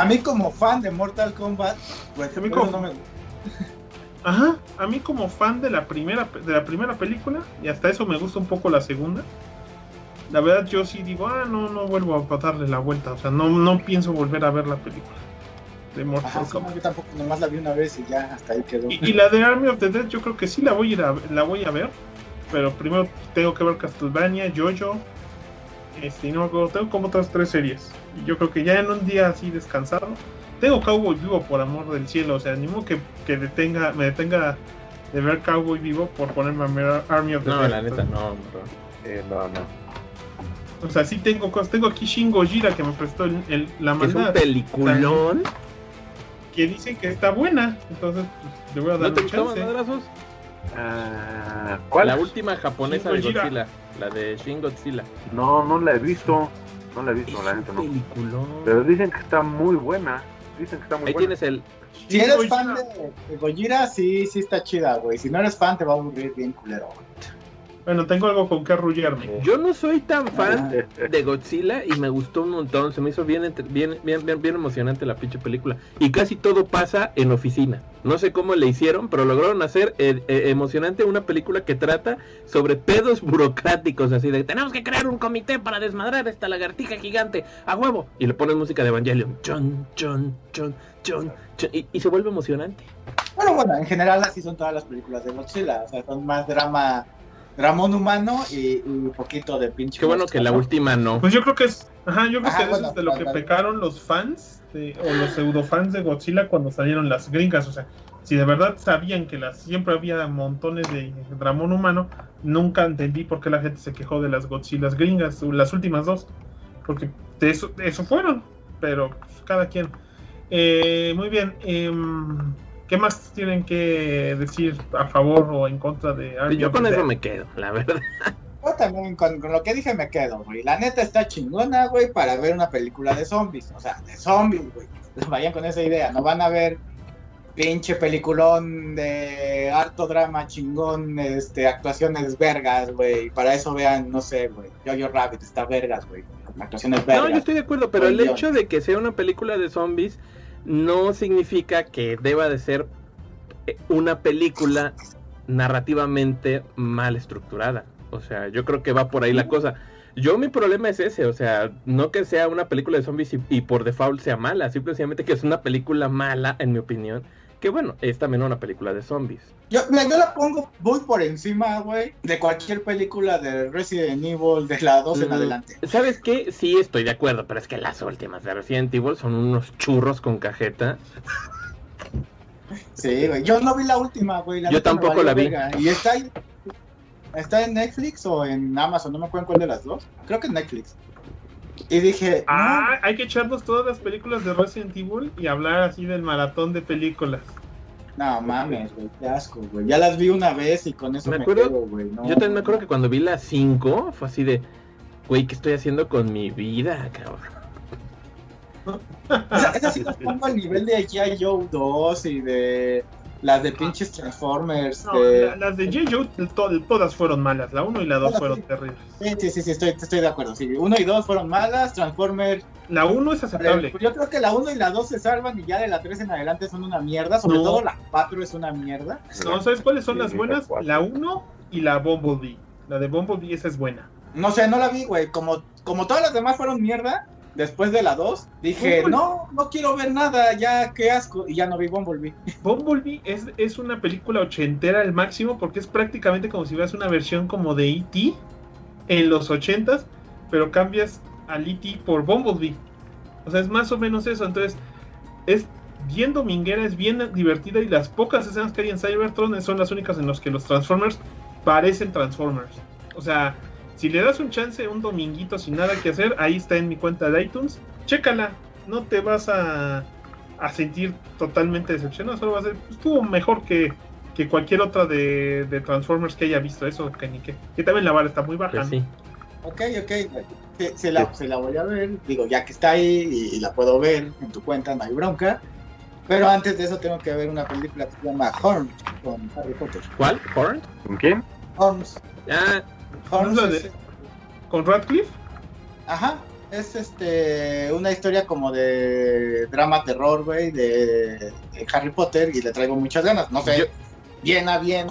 a mí como fan de Mortal Kombat pues A mí como- no me Ajá, a mí como fan de la primera de la primera película y hasta eso me gusta un poco la segunda. La verdad yo sí digo, ah, no no vuelvo a darle la vuelta, o sea, no no pienso volver a ver la película de Mortal Ajá, sí, Kombat. no, yo tampoco nomás la vi una vez y ya hasta ahí quedó. Y, y la de Army of the Dead yo creo que sí la voy a ir a, la voy a ver, pero primero tengo que ver Castlevania, Jojo, este, y no tengo como otras tres series. Y yo creo que ya en un día así descansado, tengo Cowboy Vivo por amor del cielo, o sea, ni modo que, que detenga, me detenga de ver Cowboy Vivo por ponerme a ver Army of the No, Dead. la neta, no, bro. Eh, no, no. O sea, sí tengo cosas, tengo aquí Shin Gojira que me prestó el, el- la Es un peliculón. que dicen que está buena, entonces pues, le voy a dar ¿No te un chance. madrazos? Ah, ¿Cuál? La última japonesa de Gojira. Godzilla. La de Shin Godzilla. No, no la he visto. No la he visto, Es la neta no. peliculón. Pero dicen que está muy buena. Dicen que está muy Ahí buena. tienes el... Si eres Gojira. fan de, de Gojira, sí, sí está chida, güey. Si no eres fan, te va a aburrir bien culero. güey. Bueno, tengo algo con que arrullarme. Yo no soy tan fan Eh, de Godzilla y me gustó un montón. Se me hizo bien, bien, bien, bien, bien emocionante la pinche película. Y casi todo pasa en oficina. No sé cómo le hicieron, pero lograron hacer eh, eh, emocionante una película que trata sobre pedos burocráticos. Así de, tenemos que crear un comité para desmadrar esta lagartija gigante a huevo. Y le ponen música de Evangelion. Chon, chon, chon, chon, chon, y, y se vuelve emocionante. Bueno, bueno, en general así son todas las películas de Godzilla. O sea, son más drama, dramón humano y, y un poquito de pinche. Qué bueno que la última no. Pues yo creo que es, ajá, yo creo Ajá, que eso bueno, es de lo que pecaron los fans de- o los pseudo fans de Godzilla cuando salieron las gringas, o sea, Si de verdad sabían que las, siempre había montones de Dramón humano, nunca entendí por qué la gente se quejó de las Godzilla gringas, las últimas dos. Porque de eso, de eso fueron, pero pues, cada quien. Eh, muy bien. em, ¿Qué más tienen que decir a favor o en contra de Army Yo con eso me quedo, la verdad. Yo también con, con lo que dije me quedo, güey. La neta está chingona, güey, para ver una película de zombies. O sea, de zombies, güey. Vayan con esa idea. No van a ver pinche peliculón de harto drama chingón, este, actuaciones vergas, güey. Para eso vean, no sé, güey. Yo-Yo Rabbit está vergas, güey. Actuaciones vergas. No, yo estoy de acuerdo, pero el hecho de que sea una película de zombies no significa que deba de ser eh, una película narrativamente mal estructurada. O sea, yo creo que va por ahí la cosa. Yo mi problema es ese, o sea, no que sea una película de zombies y, y por default sea mala, simplemente que es una película mala, en mi opinión, que bueno, es también una película de zombies. Yo, mira, yo la pongo muy por encima, güey, de cualquier película de Resident Evil de la 2 en Mm, adelante. ¿Sabes qué? Sí, estoy de acuerdo, pero es que las últimas de Resident Evil son unos churros con cajeta. Sí, güey. Yo no vi la última, güey. Yo tampoco la vi. verga. ¿Y está, ahí- está en Netflix o en Amazon? No me acuerdo cuál de las dos. Creo que en Netflix. Y dije, Ah, hay que echarnos todas las películas de Resident Evil y hablar así del maratón de películas. no, mames, güey, qué asco, güey. Ya las vi una vez y con eso Me me, acuerdo- quedo, güey. no, Yo también me acuerdo que cuando vi las 5 fue así de, güey, ¿qué estoy haciendo con mi vida, cabrón? Esa- sí las pongo al nivel de G.I. Joe 2 y de las de pinches Transformers. No, de- la- las de J.J. to- todas fueron malas. La 1 y la 2 fueron terribles. Sí, sí, sí, sí, estoy, estoy de acuerdo. Sí, uno y dos fueron malas, Transformers La 1 es aceptable. Yo creo que la 1 y la 2 se salvan y ya de la 3 en adelante son una mierda. Sobre No. todo la 4 es una mierda. No, ¿sabes cuáles son Sí, las sí, buenas? La 1 y la Bumblebee. La de Bumblebee esa es buena. No sé, no la vi, güey. Como, como todas las demás fueron mierda, después de la 2, dije, Bumblebee. no, no quiero ver nada, ya qué asco. Y ya no vi Bumblebee. Bumblebee es, es una película ochentera al máximo porque es prácticamente como si veas una versión como de E.T. en los ochentas, pero cambias al E.T. por Bumblebee. O sea, es más o menos eso. Entonces, es bien dominguera, es bien divertida y las pocas escenas que hay en Cybertron son las únicas en las que los Transformers parecen Transformers. O sea, si le das un chance un dominguito sin nada que hacer, ahí está en mi cuenta de iTunes. Chécala, no te vas a, a sentir totalmente decepcionado, solo va a ser, estuvo mejor que, que cualquier otra de, de Transformers que haya visto eso, que ni que, que también la vara está muy baja. Pues ¿no? sí. Ok, ok. Se, se la, se la voy a ver. Digo, ya que está ahí y, y la puedo ver en tu cuenta, no hay bronca. Pero antes de eso tengo que ver una película que se llama Horn con Harry Potter. ¿Cuál? ¿Horn? ¿Con quién? Horns. Ah, Horns ¿No es la es- de- ¿Con Radcliffe? Ajá, es este una historia como de drama terror, güey, de, de Harry Potter y le traigo muchas ganas. No sé, Yo- bien a bien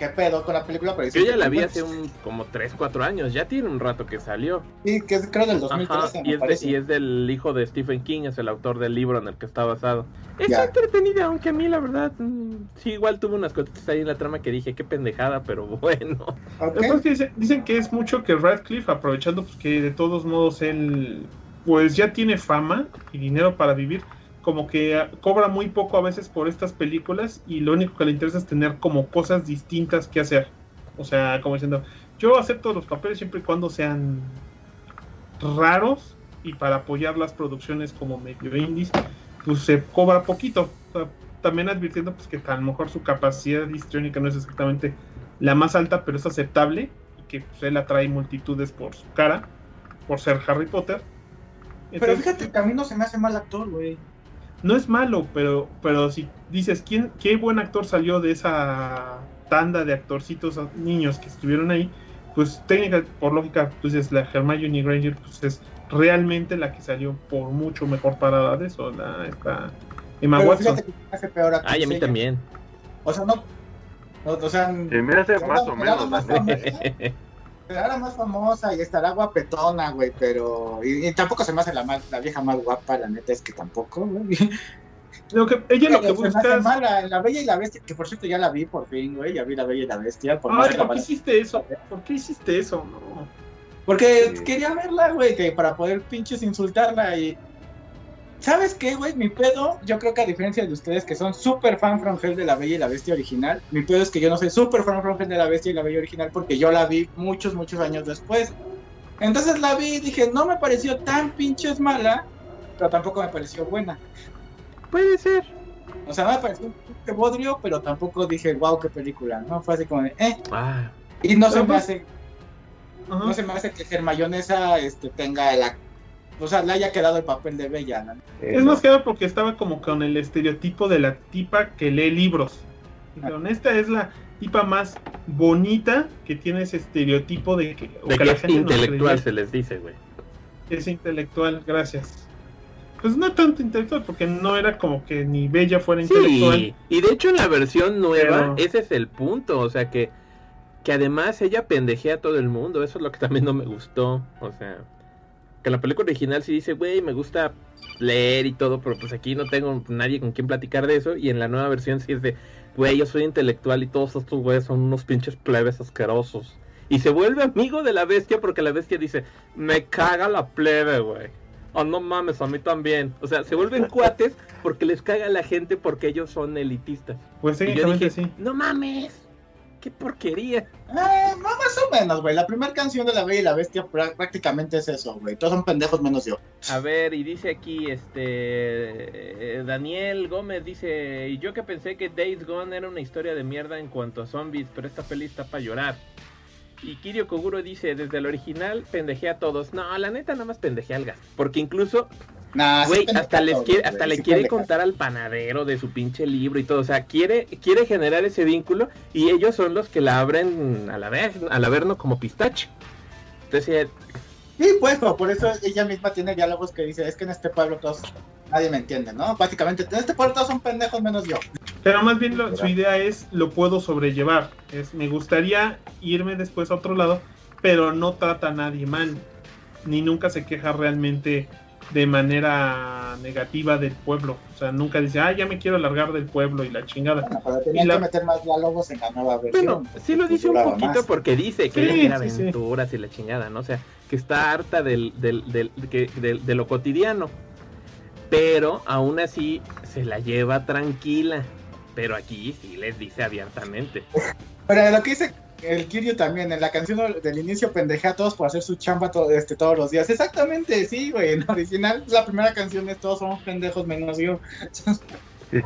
qué pedo con la película, pero yo ya la vi buena. hace un, como 3, 4 años, ya tiene un rato que salió. Sí, que es creo del Ajá, 2013, y me es, de- parece. y es del hijo de Stephen King, es el autor del libro en el que está basado. Es Ya. entretenida, aunque a mí la verdad, mm, sí, igual tuve unas cositas ahí en la trama que dije, qué pendejada, pero bueno. Que dicen, dicen que es mucho que Radcliffe, aprovechando pues, que de todos modos él pues ya tiene fama y dinero para vivir, como que ah, cobra muy poco a veces por estas películas y lo único que le interesa es tener como cosas distintas que hacer. O sea, como diciendo, yo acepto los papeles siempre y cuando sean raros y para apoyar las producciones como medio indies, pues se cobra poquito. O sea, también advirtiendo pues que a lo mejor su capacidad histriónica no es exactamente la más alta, pero es aceptable y que pues, él atrae multitudes por su cara, por ser Harry Potter. Pero fíjate que a mí no se me hace mal actor, güey. No es malo, pero, pero si dices, ¿quién, ¿qué buen actor salió de esa tanda de actorcitos niños que estuvieron ahí? Pues técnica, por lógica, pues es la Hermione Granger, pues es realmente la que salió por mucho mejor parada de eso, la, esta Emma Pero Watson. fíjate que se me hace peor actor. Ay, a mí ella. también. O sea, no. no, o sea, Se me hace más o será la más famosa y estará guapetona, güey, pero. Y, y tampoco se me hace la, más, la vieja más guapa, la neta es que tampoco, güey. Lo que, ella lo que busca hace es... mala, La Bella y la Bestia, que por cierto ya la vi por fin, güey, ya vi La Bella y la Bestia. Por Ay, ¿por la- qué hiciste eso? ¿Por qué hiciste eso? No. Porque Sí. quería verla, güey, que para poder pinches insultarla y. ¿Sabes qué, güey? Mi pedo, yo creo que a diferencia de ustedes que son súper fan from Hell de la Bella y la Bestia original, mi pedo es que yo no soy súper fan from Hell de la Bestia y la Bella original porque yo la vi muchos, muchos años después. Entonces la vi y dije, no me pareció tan pinches mala, pero tampoco me pareció buena. Puede ser. O sea, no me pareció un pinche bodrio, pero tampoco dije, wow, qué película. No, fue así como de, eh. Ah, Y no se me pues- hace, no se me hace que Hermayonesa este, tenga la... O sea, le haya quedado el papel de Bella, ¿no? Es más que nada porque estaba como con el estereotipo de la tipa que lee libros. Dijeron, esta es la tipa más bonita que tiene ese estereotipo de que, de que es intelectual se les dice, güey. es intelectual, gracias. Pues no tanto intelectual, porque no era como que ni Bella fuera intelectual. Sí, y de hecho en la versión nueva, Pero- ese es el punto, o sea que, que además ella pendejea a todo el mundo, eso es lo que también no me gustó, o sea, que en la película original sí dice, güey, me gusta leer y todo, pero pues aquí no tengo nadie con quien platicar de eso, y en la nueva versión sí es de, güey, yo soy intelectual y todos estos güeyes son unos pinches plebes asquerosos. Y se vuelve amigo de la bestia porque la bestia dice, me caga la plebe, güey. Oh, no mames, a mí también. O sea, se vuelven cuates porque les caga la gente porque ellos son elitistas. Pues Y yo técnicamente dije, sí. no mames, qué porquería. Eh, no, más o menos, güey. La primera canción de La Bella y la Bestia prá- prácticamente es eso, güey. Todos son pendejos menos yo. A ver, y dice aquí, este, eh, Daniel Gómez dice, y yo que pensé que Days Gone era una historia de mierda en cuanto a zombies, pero esta peli está para llorar. Y Kirio Koguro dice, desde el original pendejé a todos. No, la neta nada más pendejé al gas. Porque incluso Nah, sí Güey, hasta, les todo, quiere, güey, hasta le quiere contar al panadero de su pinche libro y todo. O sea, quiere, quiere generar ese vínculo y ellos son los que la abren a la vez, al averno como pistache. Entonces, Sí, pues, por eso ella misma tiene diálogos que dice, es que en este pueblo todos, nadie me entiende, ¿no? Básicamente, en este pueblo todos son pendejos menos yo. Pero más bien lo- su idea es, lo puedo sobrellevar. Es, me gustaría irme después a otro lado, pero no trata a nadie mal. Ni nunca se queja realmente de manera negativa del pueblo. O sea, nunca dice, ah, ya me quiero largar del pueblo y la chingada. Bueno, pero tenían la- que meter más diálogos en la nueva versión. bueno, sí lo dice un poquito más. porque dice que Sí, ella quiere sí, sí. aventuras y la chingada, ¿no? O sea, que está harta del, del, del- que- del- de lo cotidiano. Pero aún así se la lleva tranquila. Pero aquí sí les dice abiertamente. Pero lo que dice el Kiryu también, en la canción del inicio pendejea a todos por hacer su chamba to- este, todos los días. Exactamente, sí, güey. En original, la primera canción es todos somos pendejos menos yo.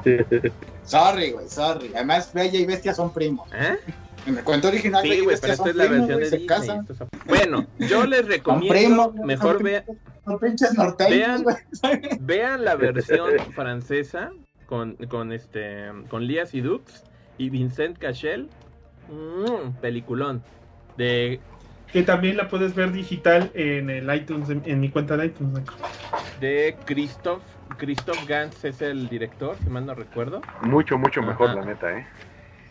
Sorry, güey, sorry. Además, Bella y Bestia son primos. ¿Eh? En el cuento original, Bella Sí, y güey, pero esta es la primos, versión de Disney. Bueno, yo les recomiendo, primos, mejor vean, Vean. la versión francesa con, con este con Lía Sidux y Vincent Cachel. Mm, peliculón. De, Que también la puedes ver digital en el iTunes, en, en mi cuenta de iTunes. de Christoph. Christoph Gantz es el director, si mal no recuerdo. Mucho, mucho mejor, Ajá. la neta, ¿eh?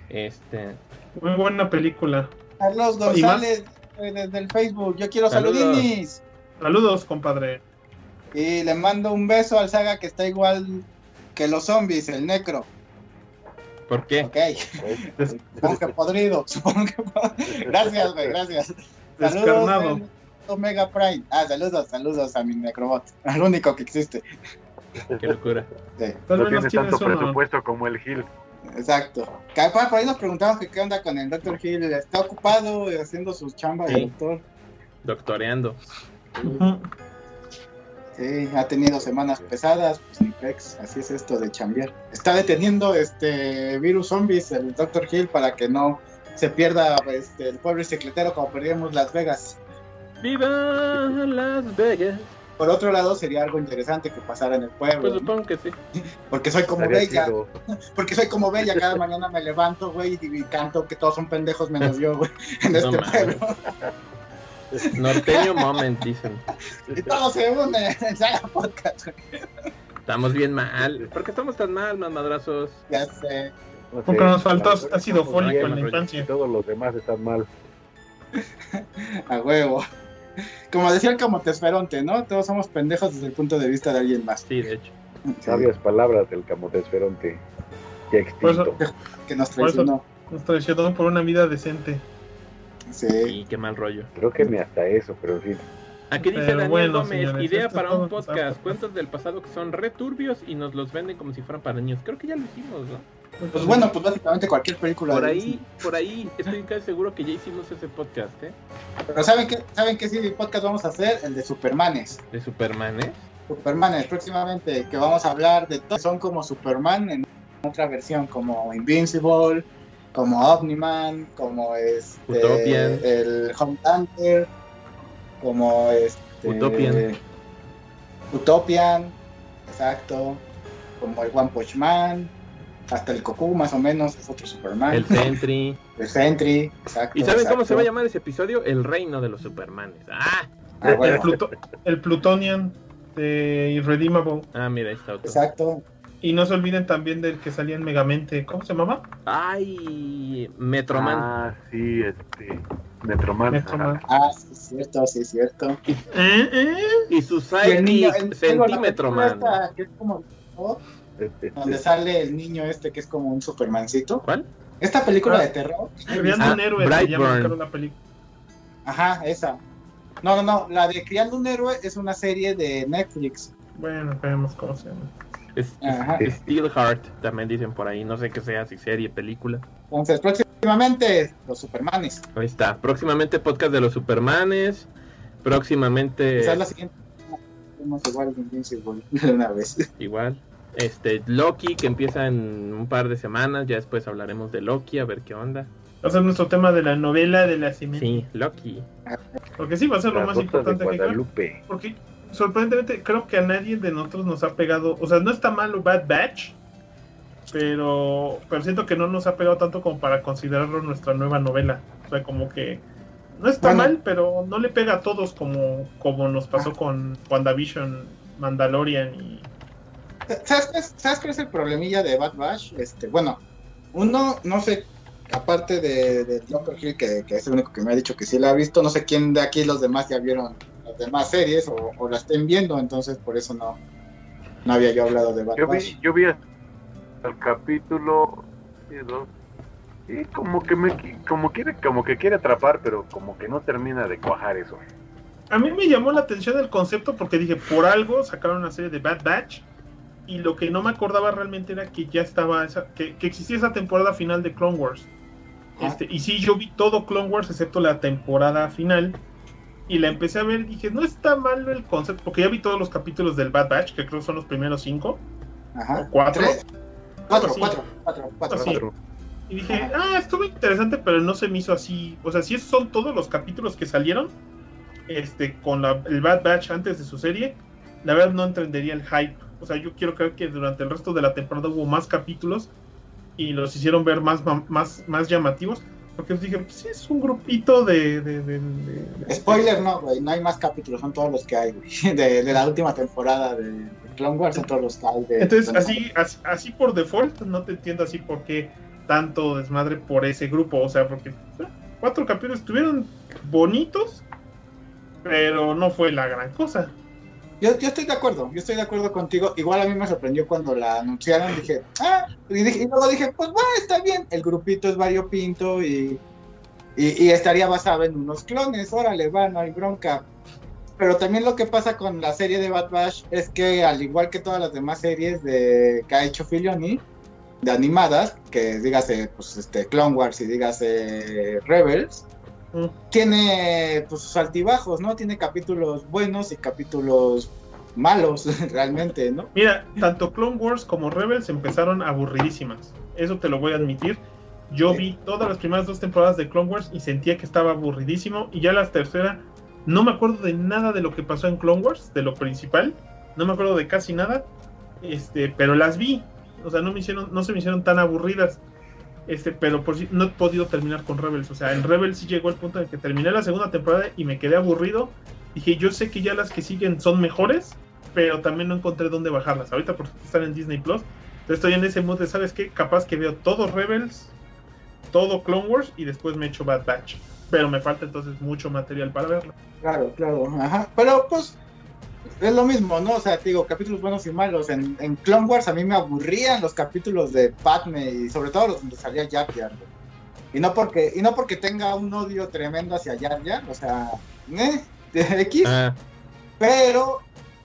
Este. Muy buena película. Carlos. González, desde el Facebook. Yo quiero Saludos. saludinis. Saludos, compadre. Y le mando un beso al Saga que está igual que los zombies, el necro. ¿Por qué? Ok. Supongo que podrido. Supongo que pod- Gracias, güey, gracias. Descarnado. eh, Omega Prime. Ah, saludos, saludos a mi necrobot. Al único que existe. Qué locura. Sí, No tiene tanto presupuesto como el Gil. exacto. Por ahí nos preguntamos que qué onda con el Dr. Hill. Está ocupado eh, haciendo sus chambas de Sí. doctor. Doctoreando. Ujú. Sí, ha tenido semanas pesadas, pues ni pex, así es esto de chambear. Está deteniendo este virus zombies el Dr. Hill para que no se pierda este, el pueblo bicicletero como perdimos Las Vegas. ¡Viva Las Vegas! Por otro lado, sería algo interesante que pasara en el pueblo, Pues ¿no? supongo que sí. porque soy como Estaría bella, porque soy como bella, cada mañana me levanto, güey, y, canto que todos son pendejos menos yo, güey, en No este pueblo. Norteño Moment, dicen. Y todo se une en Saga Podcast, güey. Estamos bien mal. ¿Por qué estamos tan mal, madrazos? ya sé. No sé, Porque nos faltó ácido fólico en la infancia. y Todos los demás están mal. A huevo. Como decía el camotesferonte, ¿no? Todos somos pendejos desde el punto de vista de alguien más. Sí, de hecho. Sí, Sabias palabras del camotesferonte. Ya Por extinto. eso- que nos Por eso- traicionó. Nos traicionó por una vida decente. Sí. Y qué mal rollo. Creo que ni hasta eso, pero en fin. Aquí dice Pero Daniel bueno, Gómez, señores, idea para un podcast, cuentos del pasado que son returbios y nos los venden como si fueran para niños. Creo que ya lo hicimos, ¿no? Pues bueno, pues básicamente cualquier película. Por de ahí, Disney. por ahí estoy casi seguro que ya hicimos ese podcast, ¿eh? Pero ¿saben qué, ¿saben qué sí podcast vamos a hacer? El de Supermanes. De Superman, ¿eh? Supermanes, próximamente, que vamos a hablar de todos. Son como Superman en otra versión, como Invincible, como Omniman, como este, Utopian. el Homelander, como este, Utopian. Utopian, exacto, como el One Punch Man, hasta el Goku más o menos es otro Superman. El Sentry. El Sentry, exacto. ¿Y saben cómo se va a llamar ese episodio? El reino de los Supermanes. Ah, Ah, El, Pluto- el Plutonian de Irredeemable. ah, mira, ahí está otro. exacto. Y no se olviden también del que salía en Megamente. ¿Cómo se llamaba? Ay, Metroman. Ah, sí, este. Metroman. Metroman. Ah, sí, es cierto, sí, es cierto. ¿Eh? ¿Eh? Y su Y el niño, sidekick, el- la Centímetro película Man. esta que es como ¿no? Este, donde sale el niño este que es como un supermancito. ¿Cuál? Esta película Ah. de terror. Criando Ah, un héroe se llama la película. Ajá, esa. No, no, no, la de Criando un héroe es una serie de Netflix. Bueno, veremos cómo se llama. Es, Ajá. es Steelheart, también dicen por ahí. No sé qué sea, si serie, película. Entonces, próximamente los Supermanes. Ahí está. Próximamente podcast de los Supermanes. Próximamente, Quizás la siguiente hacemos igual de Invincible de una vez. igual. Este, Loki, que empieza en un par de semanas. Ya después hablaremos de Loki, a ver qué onda. Va a ser nuestro tema de la novela de la cimiento. Sí, Loki. Porque sí, va a ser lo la más de importante que. Guadalupe. Porque sorprendentemente creo que a nadie de nosotros nos ha pegado. O sea, no está malo Bad Batch. Pero, pero siento que no nos ha pegado tanto como para considerarlo nuestra nueva novela. O sea, como que no está Bueno. mal, pero no le pega a todos como, como nos pasó con WandaVision, Mandalorian y ¿Sabes, qué es- ¿Sabes cuál es el problemilla de Bad Batch? Este, bueno, uno, no sé, aparte de, de. Hill, que, que es el único que me ha dicho que sí la ha visto, no sé quién de aquí los demás ya vieron las demás series o, o la estén viendo, entonces por eso no, no había yo hablado de Bad Yo Batch. vi, yo vi el capítulo y como que me como quiere como que quiere atrapar pero como que no termina de cuajar eso A mí me llamó la atención el concepto porque dije, por algo sacaron una serie de Bad Batch y lo que no me acordaba realmente era que ya estaba, esa, que, que existía esa temporada final de Clone Wars. Este, y sí, yo vi todo Clone Wars excepto la temporada final y la empecé a ver y dije, no está mal el concepto, porque ya vi todos los capítulos del Bad Batch, que creo que son los primeros cinco Ajá. o cuatro. Tres, cuatro, así. cuatro, cuatro, cuatro, cuatro. Y dije, ah, estuvo interesante, pero no se me hizo así. O sea, si esos son todos los capítulos que salieron este, con la- el Bad Batch antes de su serie, la verdad no entendería el hype. O sea, yo quiero creer que durante el resto de la temporada hubo más capítulos y los hicieron ver más, más, más llamativos. Porque dije, pues sí, es un grupito de. de, de- de- de- Spoiler, no, güey, no hay más capítulos, son todos los que hay, güey. De, de la última temporada de Clone Wars, son todos los que hay. De, Entonces, así, así, así por default, no te entiendo así por qué tanto desmadre por ese grupo. O sea, porque eh, cuatro capítulos estuvieron bonitos, pero no fue la gran cosa. Yo, estoy de acuerdo, yo estoy de acuerdo contigo. Igual a mí me sorprendió cuando la anunciaron, dije, ah, y, dije- y luego dije, pues va, está bien, el grupito es variopinto y, y, y estaría basado en unos clones, órale, va, no hay bronca. Pero también lo que pasa con la serie de Bad Batch es que al igual que todas las demás series de que ha hecho Filoni, de animadas, que dígase pues este Clone Wars y dígase Rebels, Mm. tiene pues sus altibajos, ¿no? Tiene capítulos buenos y capítulos malos, realmente, ¿no? Mira, tanto Clone Wars como Rebels empezaron aburridísimas. Eso te lo voy a admitir. Yo Sí. vi todas las primeras dos temporadas de Clone Wars y sentía que estaba aburridísimo. Y ya la tercera, no me acuerdo de nada de lo que pasó en Clone Wars, de lo principal. No me acuerdo de casi nada. Este, pero las vi. O sea, no me hicieron, no se me hicieron tan aburridas. Este, pero por si no he podido terminar con Rebels. O sea, en Rebels sí llegó el punto en que terminé la segunda temporada y me quedé aburrido. Dije, yo sé que ya las que siguen son mejores, pero también no encontré dónde bajarlas. Ahorita porque están en Disney Plus. Entonces estoy en ese mood de, ¿sabes qué? Capaz que veo todo Rebels, todo Clone Wars y después me echo Bad Batch. Pero me falta entonces mucho material para verlo. Claro, claro, ajá. Pero pues es lo mismo, ¿no? O sea, te digo, capítulos buenos y malos. En, en Clone Wars a mí me aburrían los capítulos de Padme y sobre todo los donde salía Jar Jar. güey. Y no porque, y no porque tenga un odio tremendo hacia Jar Jar, o sea, ¿eh? X, Ah, pero,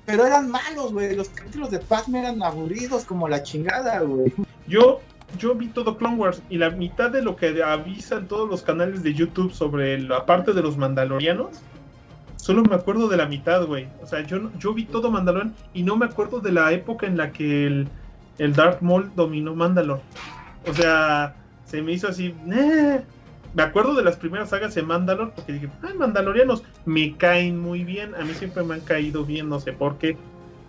pero eran malos, güey. Los capítulos de Padme eran aburridos como la chingada, güey. Yo, yo vi todo Clone Wars y la mitad de lo que avisan todos los canales de YouTube sobre la parte de los mandalorianos, solo me acuerdo de la mitad, güey. O sea, yo, yo vi todo Mandalorian y no me acuerdo de la época en la que el, el Darth Maul dominó Mandalor. O sea, se me hizo así. "Nah". Me acuerdo de las primeras sagas de Mandalor porque dije, ay, Mandalorianos me caen muy bien. A mí siempre me han caído bien, no sé por qué.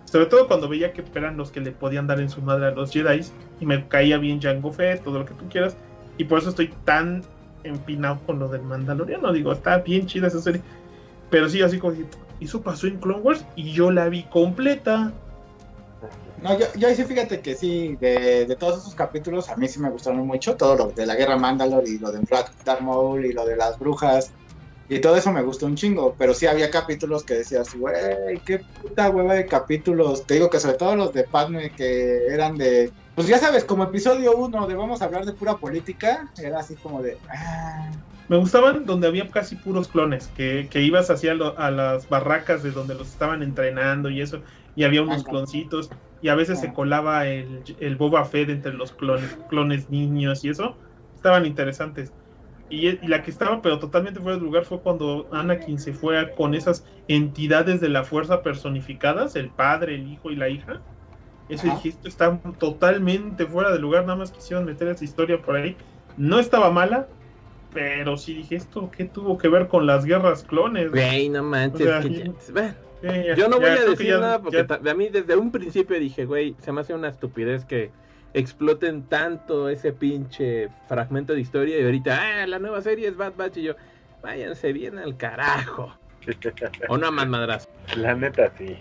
Sobre todo cuando veía que eran los que le podían dar en su madre a los Jedi. Y me caía bien Jango Fett, todo lo que tú quieras. Y por eso estoy tan empinado con lo del Mandaloriano. Digo, está bien chida esa serie. Pero sí, así como eso pasó en Clone Wars y yo la vi completa. No, yo, yo sí fíjate que sí, de, de todos esos capítulos a mí sí me gustaron mucho, todo lo de la guerra Mandalor y lo de Darth Maul y lo de las brujas y todo eso me gustó un chingo, pero sí había capítulos que decías, güey, qué puta hueva de capítulos, te digo que sobre todo los de Padme que eran de, pues ya sabes, como episodio uno de vamos a hablar de pura política, era así como de, ah, Me gustaban donde había casi puros clones, que, que ibas hacia lo- a las barracas de donde los estaban entrenando y eso, y había unos Ajá. cloncitos, y a veces se Ajá. colaba el, el Boba Fett entre los clones, clones niños y eso, estaban interesantes. Y, y la que estaba, pero totalmente fuera de lugar, fue cuando Anakin se fue con esas entidades de la fuerza personificadas, el padre, el hijo y la hija. Eso Ajá. dije, esto está totalmente fuera de lugar, nada más quisieron meter esa historia por ahí. No estaba mala, pero sí dije, ¿esto qué tuvo que ver con las guerras clones? güey, no manches. O sea, que ya- bueno, ya- yo no ya voy a decir ya- nada porque a mí desde un principio dije, güey, se me hace una estupidez que exploten tanto ese pinche fragmento de historia y ahorita, ah, la nueva serie es Bad Batch y yo, váyanse bien al carajo. O no más madrazo. La neta, sí.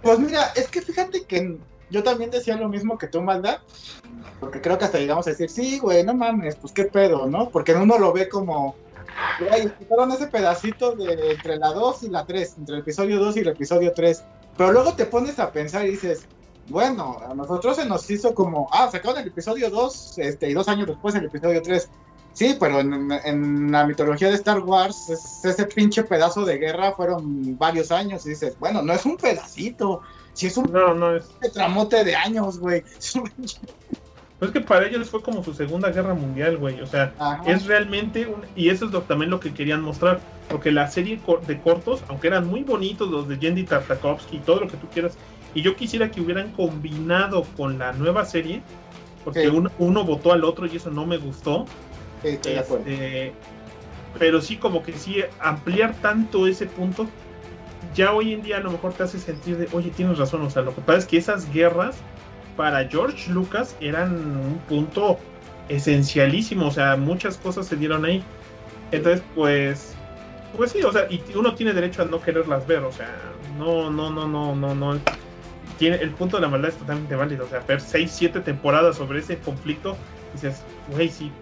Pues mira, es que fíjate que yo también decía lo mismo que tú, Malda. Porque creo que hasta llegamos a decir, sí, güey, no mames, pues qué pedo, ¿no? Porque uno lo ve como, güey, quitaron ese pedacito de entre la 2 y la 3, entre el episodio 2 y el episodio 3. Pero luego te pones a pensar y dices, bueno, a nosotros se nos hizo como, ah, sacaron el episodio 2, este, y dos años después el episodio 3. Sí, pero en, en la mitología de Star Wars, es- ese pinche pedazo de guerra fueron varios años. Y dices, bueno, no es un pedacito, si es un No, no es. tramote de años, güey. Pues que para ellos fue como su segunda guerra mundial, güey. O sea, Ajá. es realmente un, y eso es lo, también lo que querían mostrar porque la serie de cortos aunque eran muy bonitos los de Yendi Tartakovsky y todo lo que tú quieras y yo quisiera que hubieran combinado con la nueva serie porque Sí. uno, uno votó al otro y eso no me gustó Sí, estoy de acuerdo. Este, pero sí como que sí ampliar tanto ese punto ya hoy en día a lo mejor te hace sentir de oye tienes razón o sea lo que pasa es que esas guerras para George Lucas eran un punto esencialísimo o sea muchas cosas se dieron ahí. Entonces pues pues sí o sea y uno tiene derecho a no quererlas ver o sea no no no no no no. Tiene el punto de la maldad es totalmente válido o sea ver seis siete temporadas sobre ese conflicto dices güey sí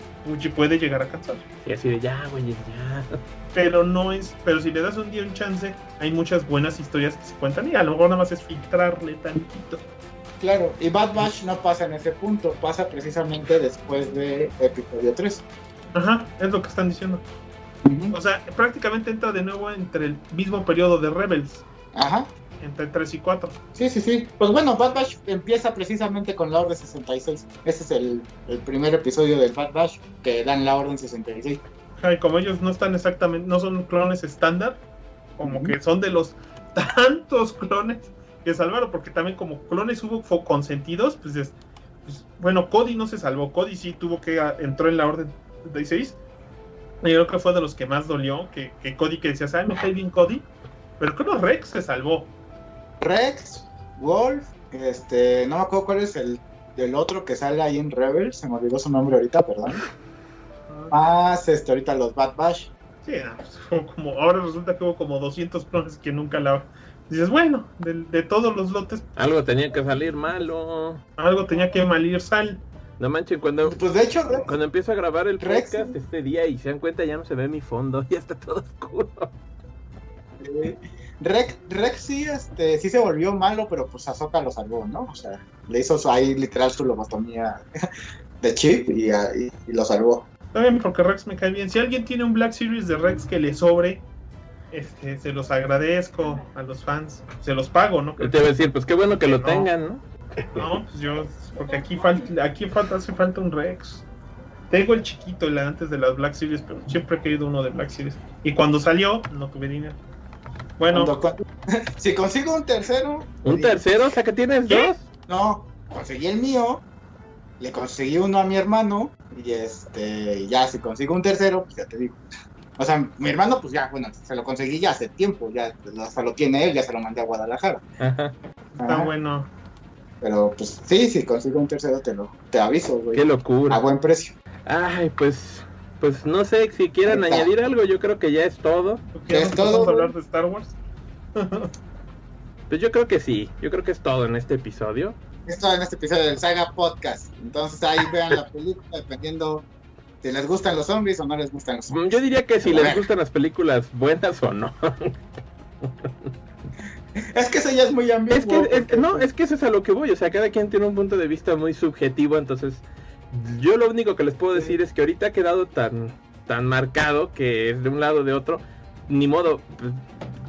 puede llegar a cansar. Y así de ya, güey, ya. Pero no es, pero si le das un día un chance, hay muchas buenas historias que se cuentan y a lo mejor nada más es filtrarle tantito. Claro, y Bad Batch no pasa en ese punto, pasa precisamente después de episodio 3. Ajá, es lo que están diciendo. O sea, prácticamente entra de nuevo entre el mismo periodo de Rebels, Ajá, entre 3 y 4. sí, sí, sí. Pues bueno, Bad Batch empieza precisamente con la Orden 66. Ese es el, el primer episodio del Bad Batch que dan la Orden 66. Ajá, y como ellos no están exactamente, no son clones estándar, como que son de los tantos clones que salvaron, porque también como clones hubo consentidos, pues, es- pues, bueno, Cody no se salvó, Cody sí tuvo que ah, entró en la orden 76. Y creo que fue de los que más dolió, que, que Cody que decías, ay, me cae bien Cody, pero creo que Rex se salvó. Rex, Wolf, este, no me acuerdo cuál es el del otro que sale ahí en Rebels, se me olvidó su nombre ahorita, perdón. Más este, ahorita los Bad Batch. Sí, pues, como, ahora resulta que hubo como 200 clones que nunca la... Dices, bueno, de, de todos los lotes, Algo tenía que salir malo. algo tenía que malir sal. No manches, cuando, Pues de hecho, Rex, cuando empiezo a grabar el Rex. podcast este día y se dan cuenta ya no se ve mi fondo, ya está todo oscuro. eh, Rex, Rex sí, este, sí se volvió malo, pero pues Ahsoka lo salvó, ¿no? O sea, le hizo su- ahí literal su lobotomía de chip y, ah, y- y lo salvó. Está bien, porque Rex me cae bien. Si alguien tiene un Black Series de Rex que le sobre, Este, se los agradezco a los fans. Se los pago, ¿no? Te iba a decir, pues qué bueno que lo No. tengan, ¿no? No, pues yo, porque aquí falta, aquí falta, hace falta un Rex. Tengo el chiquito, el antes de las Black Series, pero siempre he querido uno de Black Series. Y cuando salió, no tuve dinero. Bueno, Cuando si consigo un tercero, ¿Un tercero? O sea, que tienes ¿Qué? dos. no, conseguí el mío, le conseguí uno a mi hermano y este, ya si consigo un tercero, pues ya te digo. O sea, mi hermano, pues ya, bueno, se lo conseguí ya hace tiempo, ya hasta lo tiene él, ya se lo mandé a Guadalajara. Ajá. está Ajá. bueno. Pero pues sí, si consigo un tercero, te lo te aviso, güey. Qué A locura. buen precio. Ay, pues, pues no sé si quieran está. añadir algo. Yo creo que ya es todo. ¿Tú ¿Qué quieres es todo, empezamos a hablar de Star Wars? Pues yo creo que sí. Yo creo que es todo en este episodio. Esto en este episodio del Saga Podcast. Entonces ahí vean la película, dependiendo si les gustan los zombies o no les gustan los zombies. Mm, Yo diría que si les gustan las películas buenas o no. Es que eso ya es muy ambiguo. Es que, es no, pues, es que eso es a lo que voy. O sea, cada quien tiene un punto de vista muy subjetivo. Entonces, yo lo único que les puedo decir es que ahorita ha quedado tan, tan marcado que es de un lado o de otro. Ni modo. pues,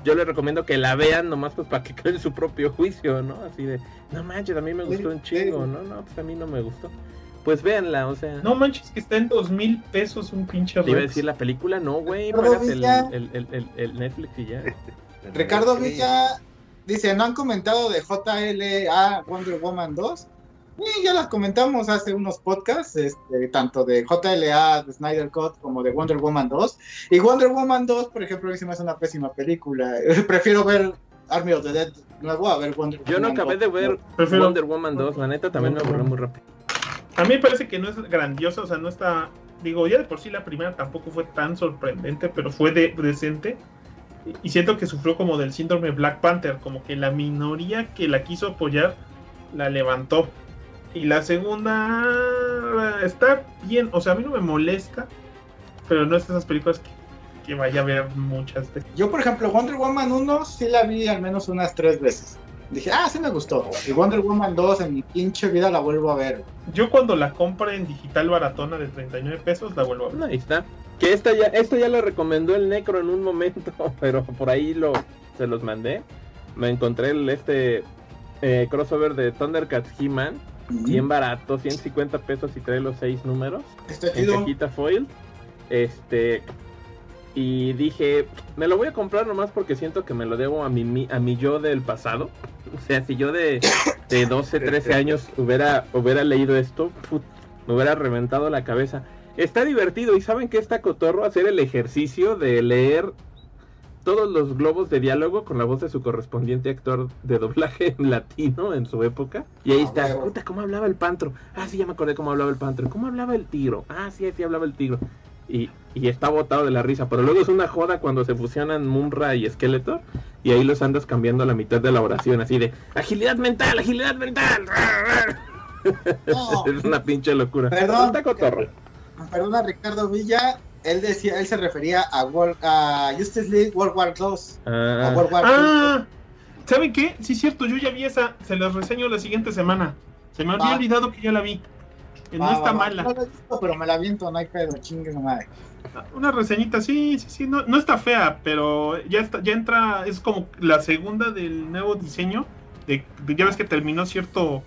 Yo les recomiendo que la vean nomás pues para que creen su propio juicio, ¿no? Así de, no manches, a mí me gustó un chingo, ¿no? No, pues a mí no me gustó. Pues véanla, o sea. No manches, que está en dos mil pesos un pinche Te iba a decir la película, no, güey. Ricardo Pagas el, el, el- el Netflix y ya. Ricardo Villa dice, ¿no han comentado de JLA Wonder Woman 2? Y ya las comentamos hace unos podcasts, este, tanto de JLA, de Snyder Cut, como de Wonder Woman 2. Y Wonder Woman 2, por ejemplo, se me hace una pésima película. Prefiero ver Army of the Dead nuevo a ver Wonder Yo no Woman acabé 2. de ver Prefiero- Wonder Woman 2, la neta también me aburrió muy rápido. A mí me parece que no es grandiosa, o sea, no está. Digo, ya de por sí la primera tampoco fue tan sorprendente, pero fue de, decente. Y siento que sufrió como del síndrome Black Panther, como que la minoría que la quiso apoyar la levantó. Y la segunda está bien, o sea, a mí no me molesta, pero no es de esas películas que, que vaya a ver muchas veces. Yo, por ejemplo, Wonder Woman 1 sí la vi al menos unas tres veces. Dije, ah, sí me gustó. Y Wonder Woman 2 en mi pinche vida la vuelvo a ver. Yo cuando la compre en digital baratona de 39 pesos, la vuelvo a ver. Ahí está. Que esta ya, esto ya lo recomendó el Necro en un momento, pero por ahí lo se los mandé. Me encontré el este eh, crossover de Thundercats He-Man, bien barato, 150 pesos y trae los seis números Está en cajita foil. Este y dije, me lo voy a comprar nomás porque siento que me lo debo a mi, mi- a mi yo del pasado. O sea, si yo de, de 12, 13 años hubiera, hubiera leído esto, put, me hubiera reventado la cabeza. Está divertido y saben que está cotorro hacer el ejercicio de leer todos los globos de diálogo con la voz de su correspondiente actor de doblaje en latino en su época. Y ahí Ah, está, puta, ¿cómo hablaba el pantro? Ah, sí, ya me acordé cómo hablaba el pantro. ¿Cómo hablaba el tigro? Ah, sí, sí hablaba el tigro. Y, y está botado de la risa, pero luego es una joda cuando se fusionan Mumra y Skeletor y ahí los andas cambiando a la mitad de la oración, así de agilidad mental, agilidad mental. No. es una pinche locura. Perdón. Cotorro. Perdona, Ricardo Villa. Él decía, él se refería a, World, a Justice League World War 2. A Ah, World War Ah, ¿saben qué? Sí, es cierto, yo ya vi esa, se las reseño la siguiente semana. Se me había Va. olvidado que ya la vi. Que no está va, va. mala. No he visto, pero me la viento, no hay pedo, chingue madre. Una reseñita, sí, sí, sí, no, no está fea, pero ya está, ya entra, es como la segunda del nuevo diseño. De- ya ves que terminó cierto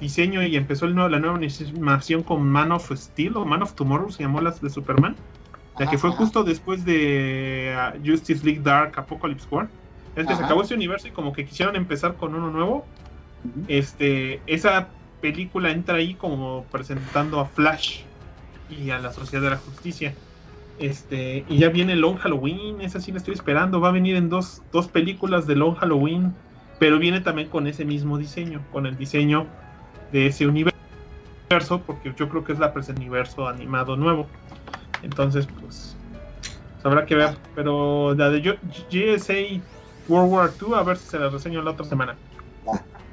diseño y empezó el nuevo, la nueva animación con Man of Steel o Man of Tomorrow, se llamó las de Superman. La que fue ajá. justo después de ah, Justice League Dark Apocalypse War. Es que se acabó ese universo y como que quisieron empezar con uno nuevo. Este, esa película entra ahí como presentando a Flash y a la Sociedad de la Justicia. Este, y ya viene Long Halloween, esa sí la estoy esperando. Va a venir en dos, dos películas de Long Halloween, pero viene también con ese mismo diseño, con el diseño de ese universo, porque yo creo que es la pues, universo animado nuevo. Entonces, pues, habrá que ver. Pero la de Yo- GSA World War II, a ver si se la reseño la otra semana.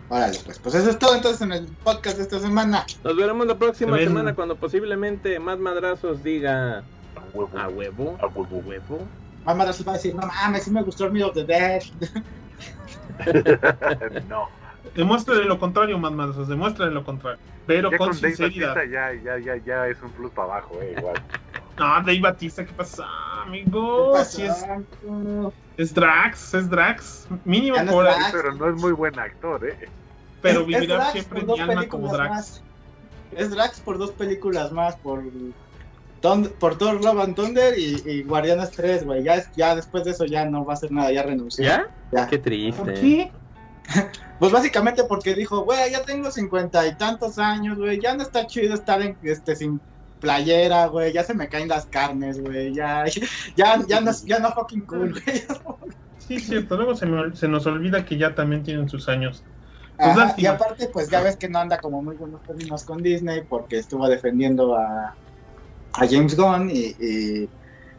Órale, pues, pues eso es todo entonces en el podcast de esta semana. nos veremos la próxima Se semana cuando posiblemente más madrazos diga A huevo. a huevo, A huevo. huevo. Mamá va a decir, no mames, sí me gustó Army of the Dead. no. Demuéstrale lo contrario, más madrazos, demuéstrale lo contrario. Pero Ya con con sinceridad. Ya, ya, ya, ya es un plus para abajo, eh, igual. No, Dave Batista, ¿qué pasa, amigo? ¿Qué Sí es, es Drax, es Drax. Mínimo no por ahí, Drax. Pero no es muy buen actor, ¿eh? pero Es- es vivirá Drax siempre por mi alma como Drax. más. Es Drax por dos películas más, por, por Thor Love and Thunder y, y Guardianes 3, güey. Ya, es- ya después de eso ya no va a hacer nada, ya renunció. ¿Ya? Ya. Qué ¿Por triste. qué? Pues básicamente porque dijo, güey, ya tengo cincuenta y tantos años, güey, ya no está chido estar en, este, sin playera, güey, ya se me caen las carnes, güey, ya, ya, ya no, ya no fucking cool, güey. Sí, cierto. Luego se, me- se nos olvida que ya también tienen sus años. Pues Ajá, y aparte, pues ya ves que no anda como muy buenos términos con Disney porque estuvo defendiendo a, a James Gunn y, y,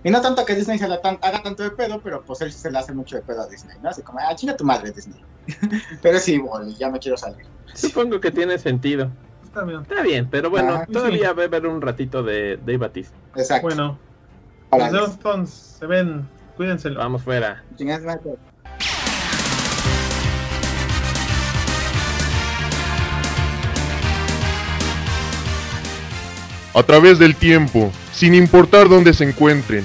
y no tanto que Disney se la tan- haga tanto de pedo, pero pues él sí se le hace mucho de pedo a Disney, ¿no? Así como, ah, chinga tu madre, Disney. pero sí, ya me quiero salir. Supongo que tiene sentido. Está bien. Está bien, pero bueno, Ah, todavía va a haber un ratito de Dave Batista. Exacto. Bueno, Para los Deftones se ven. Cuídenselo. Vamos fuera. a través del tiempo, sin importar dónde se encuentren.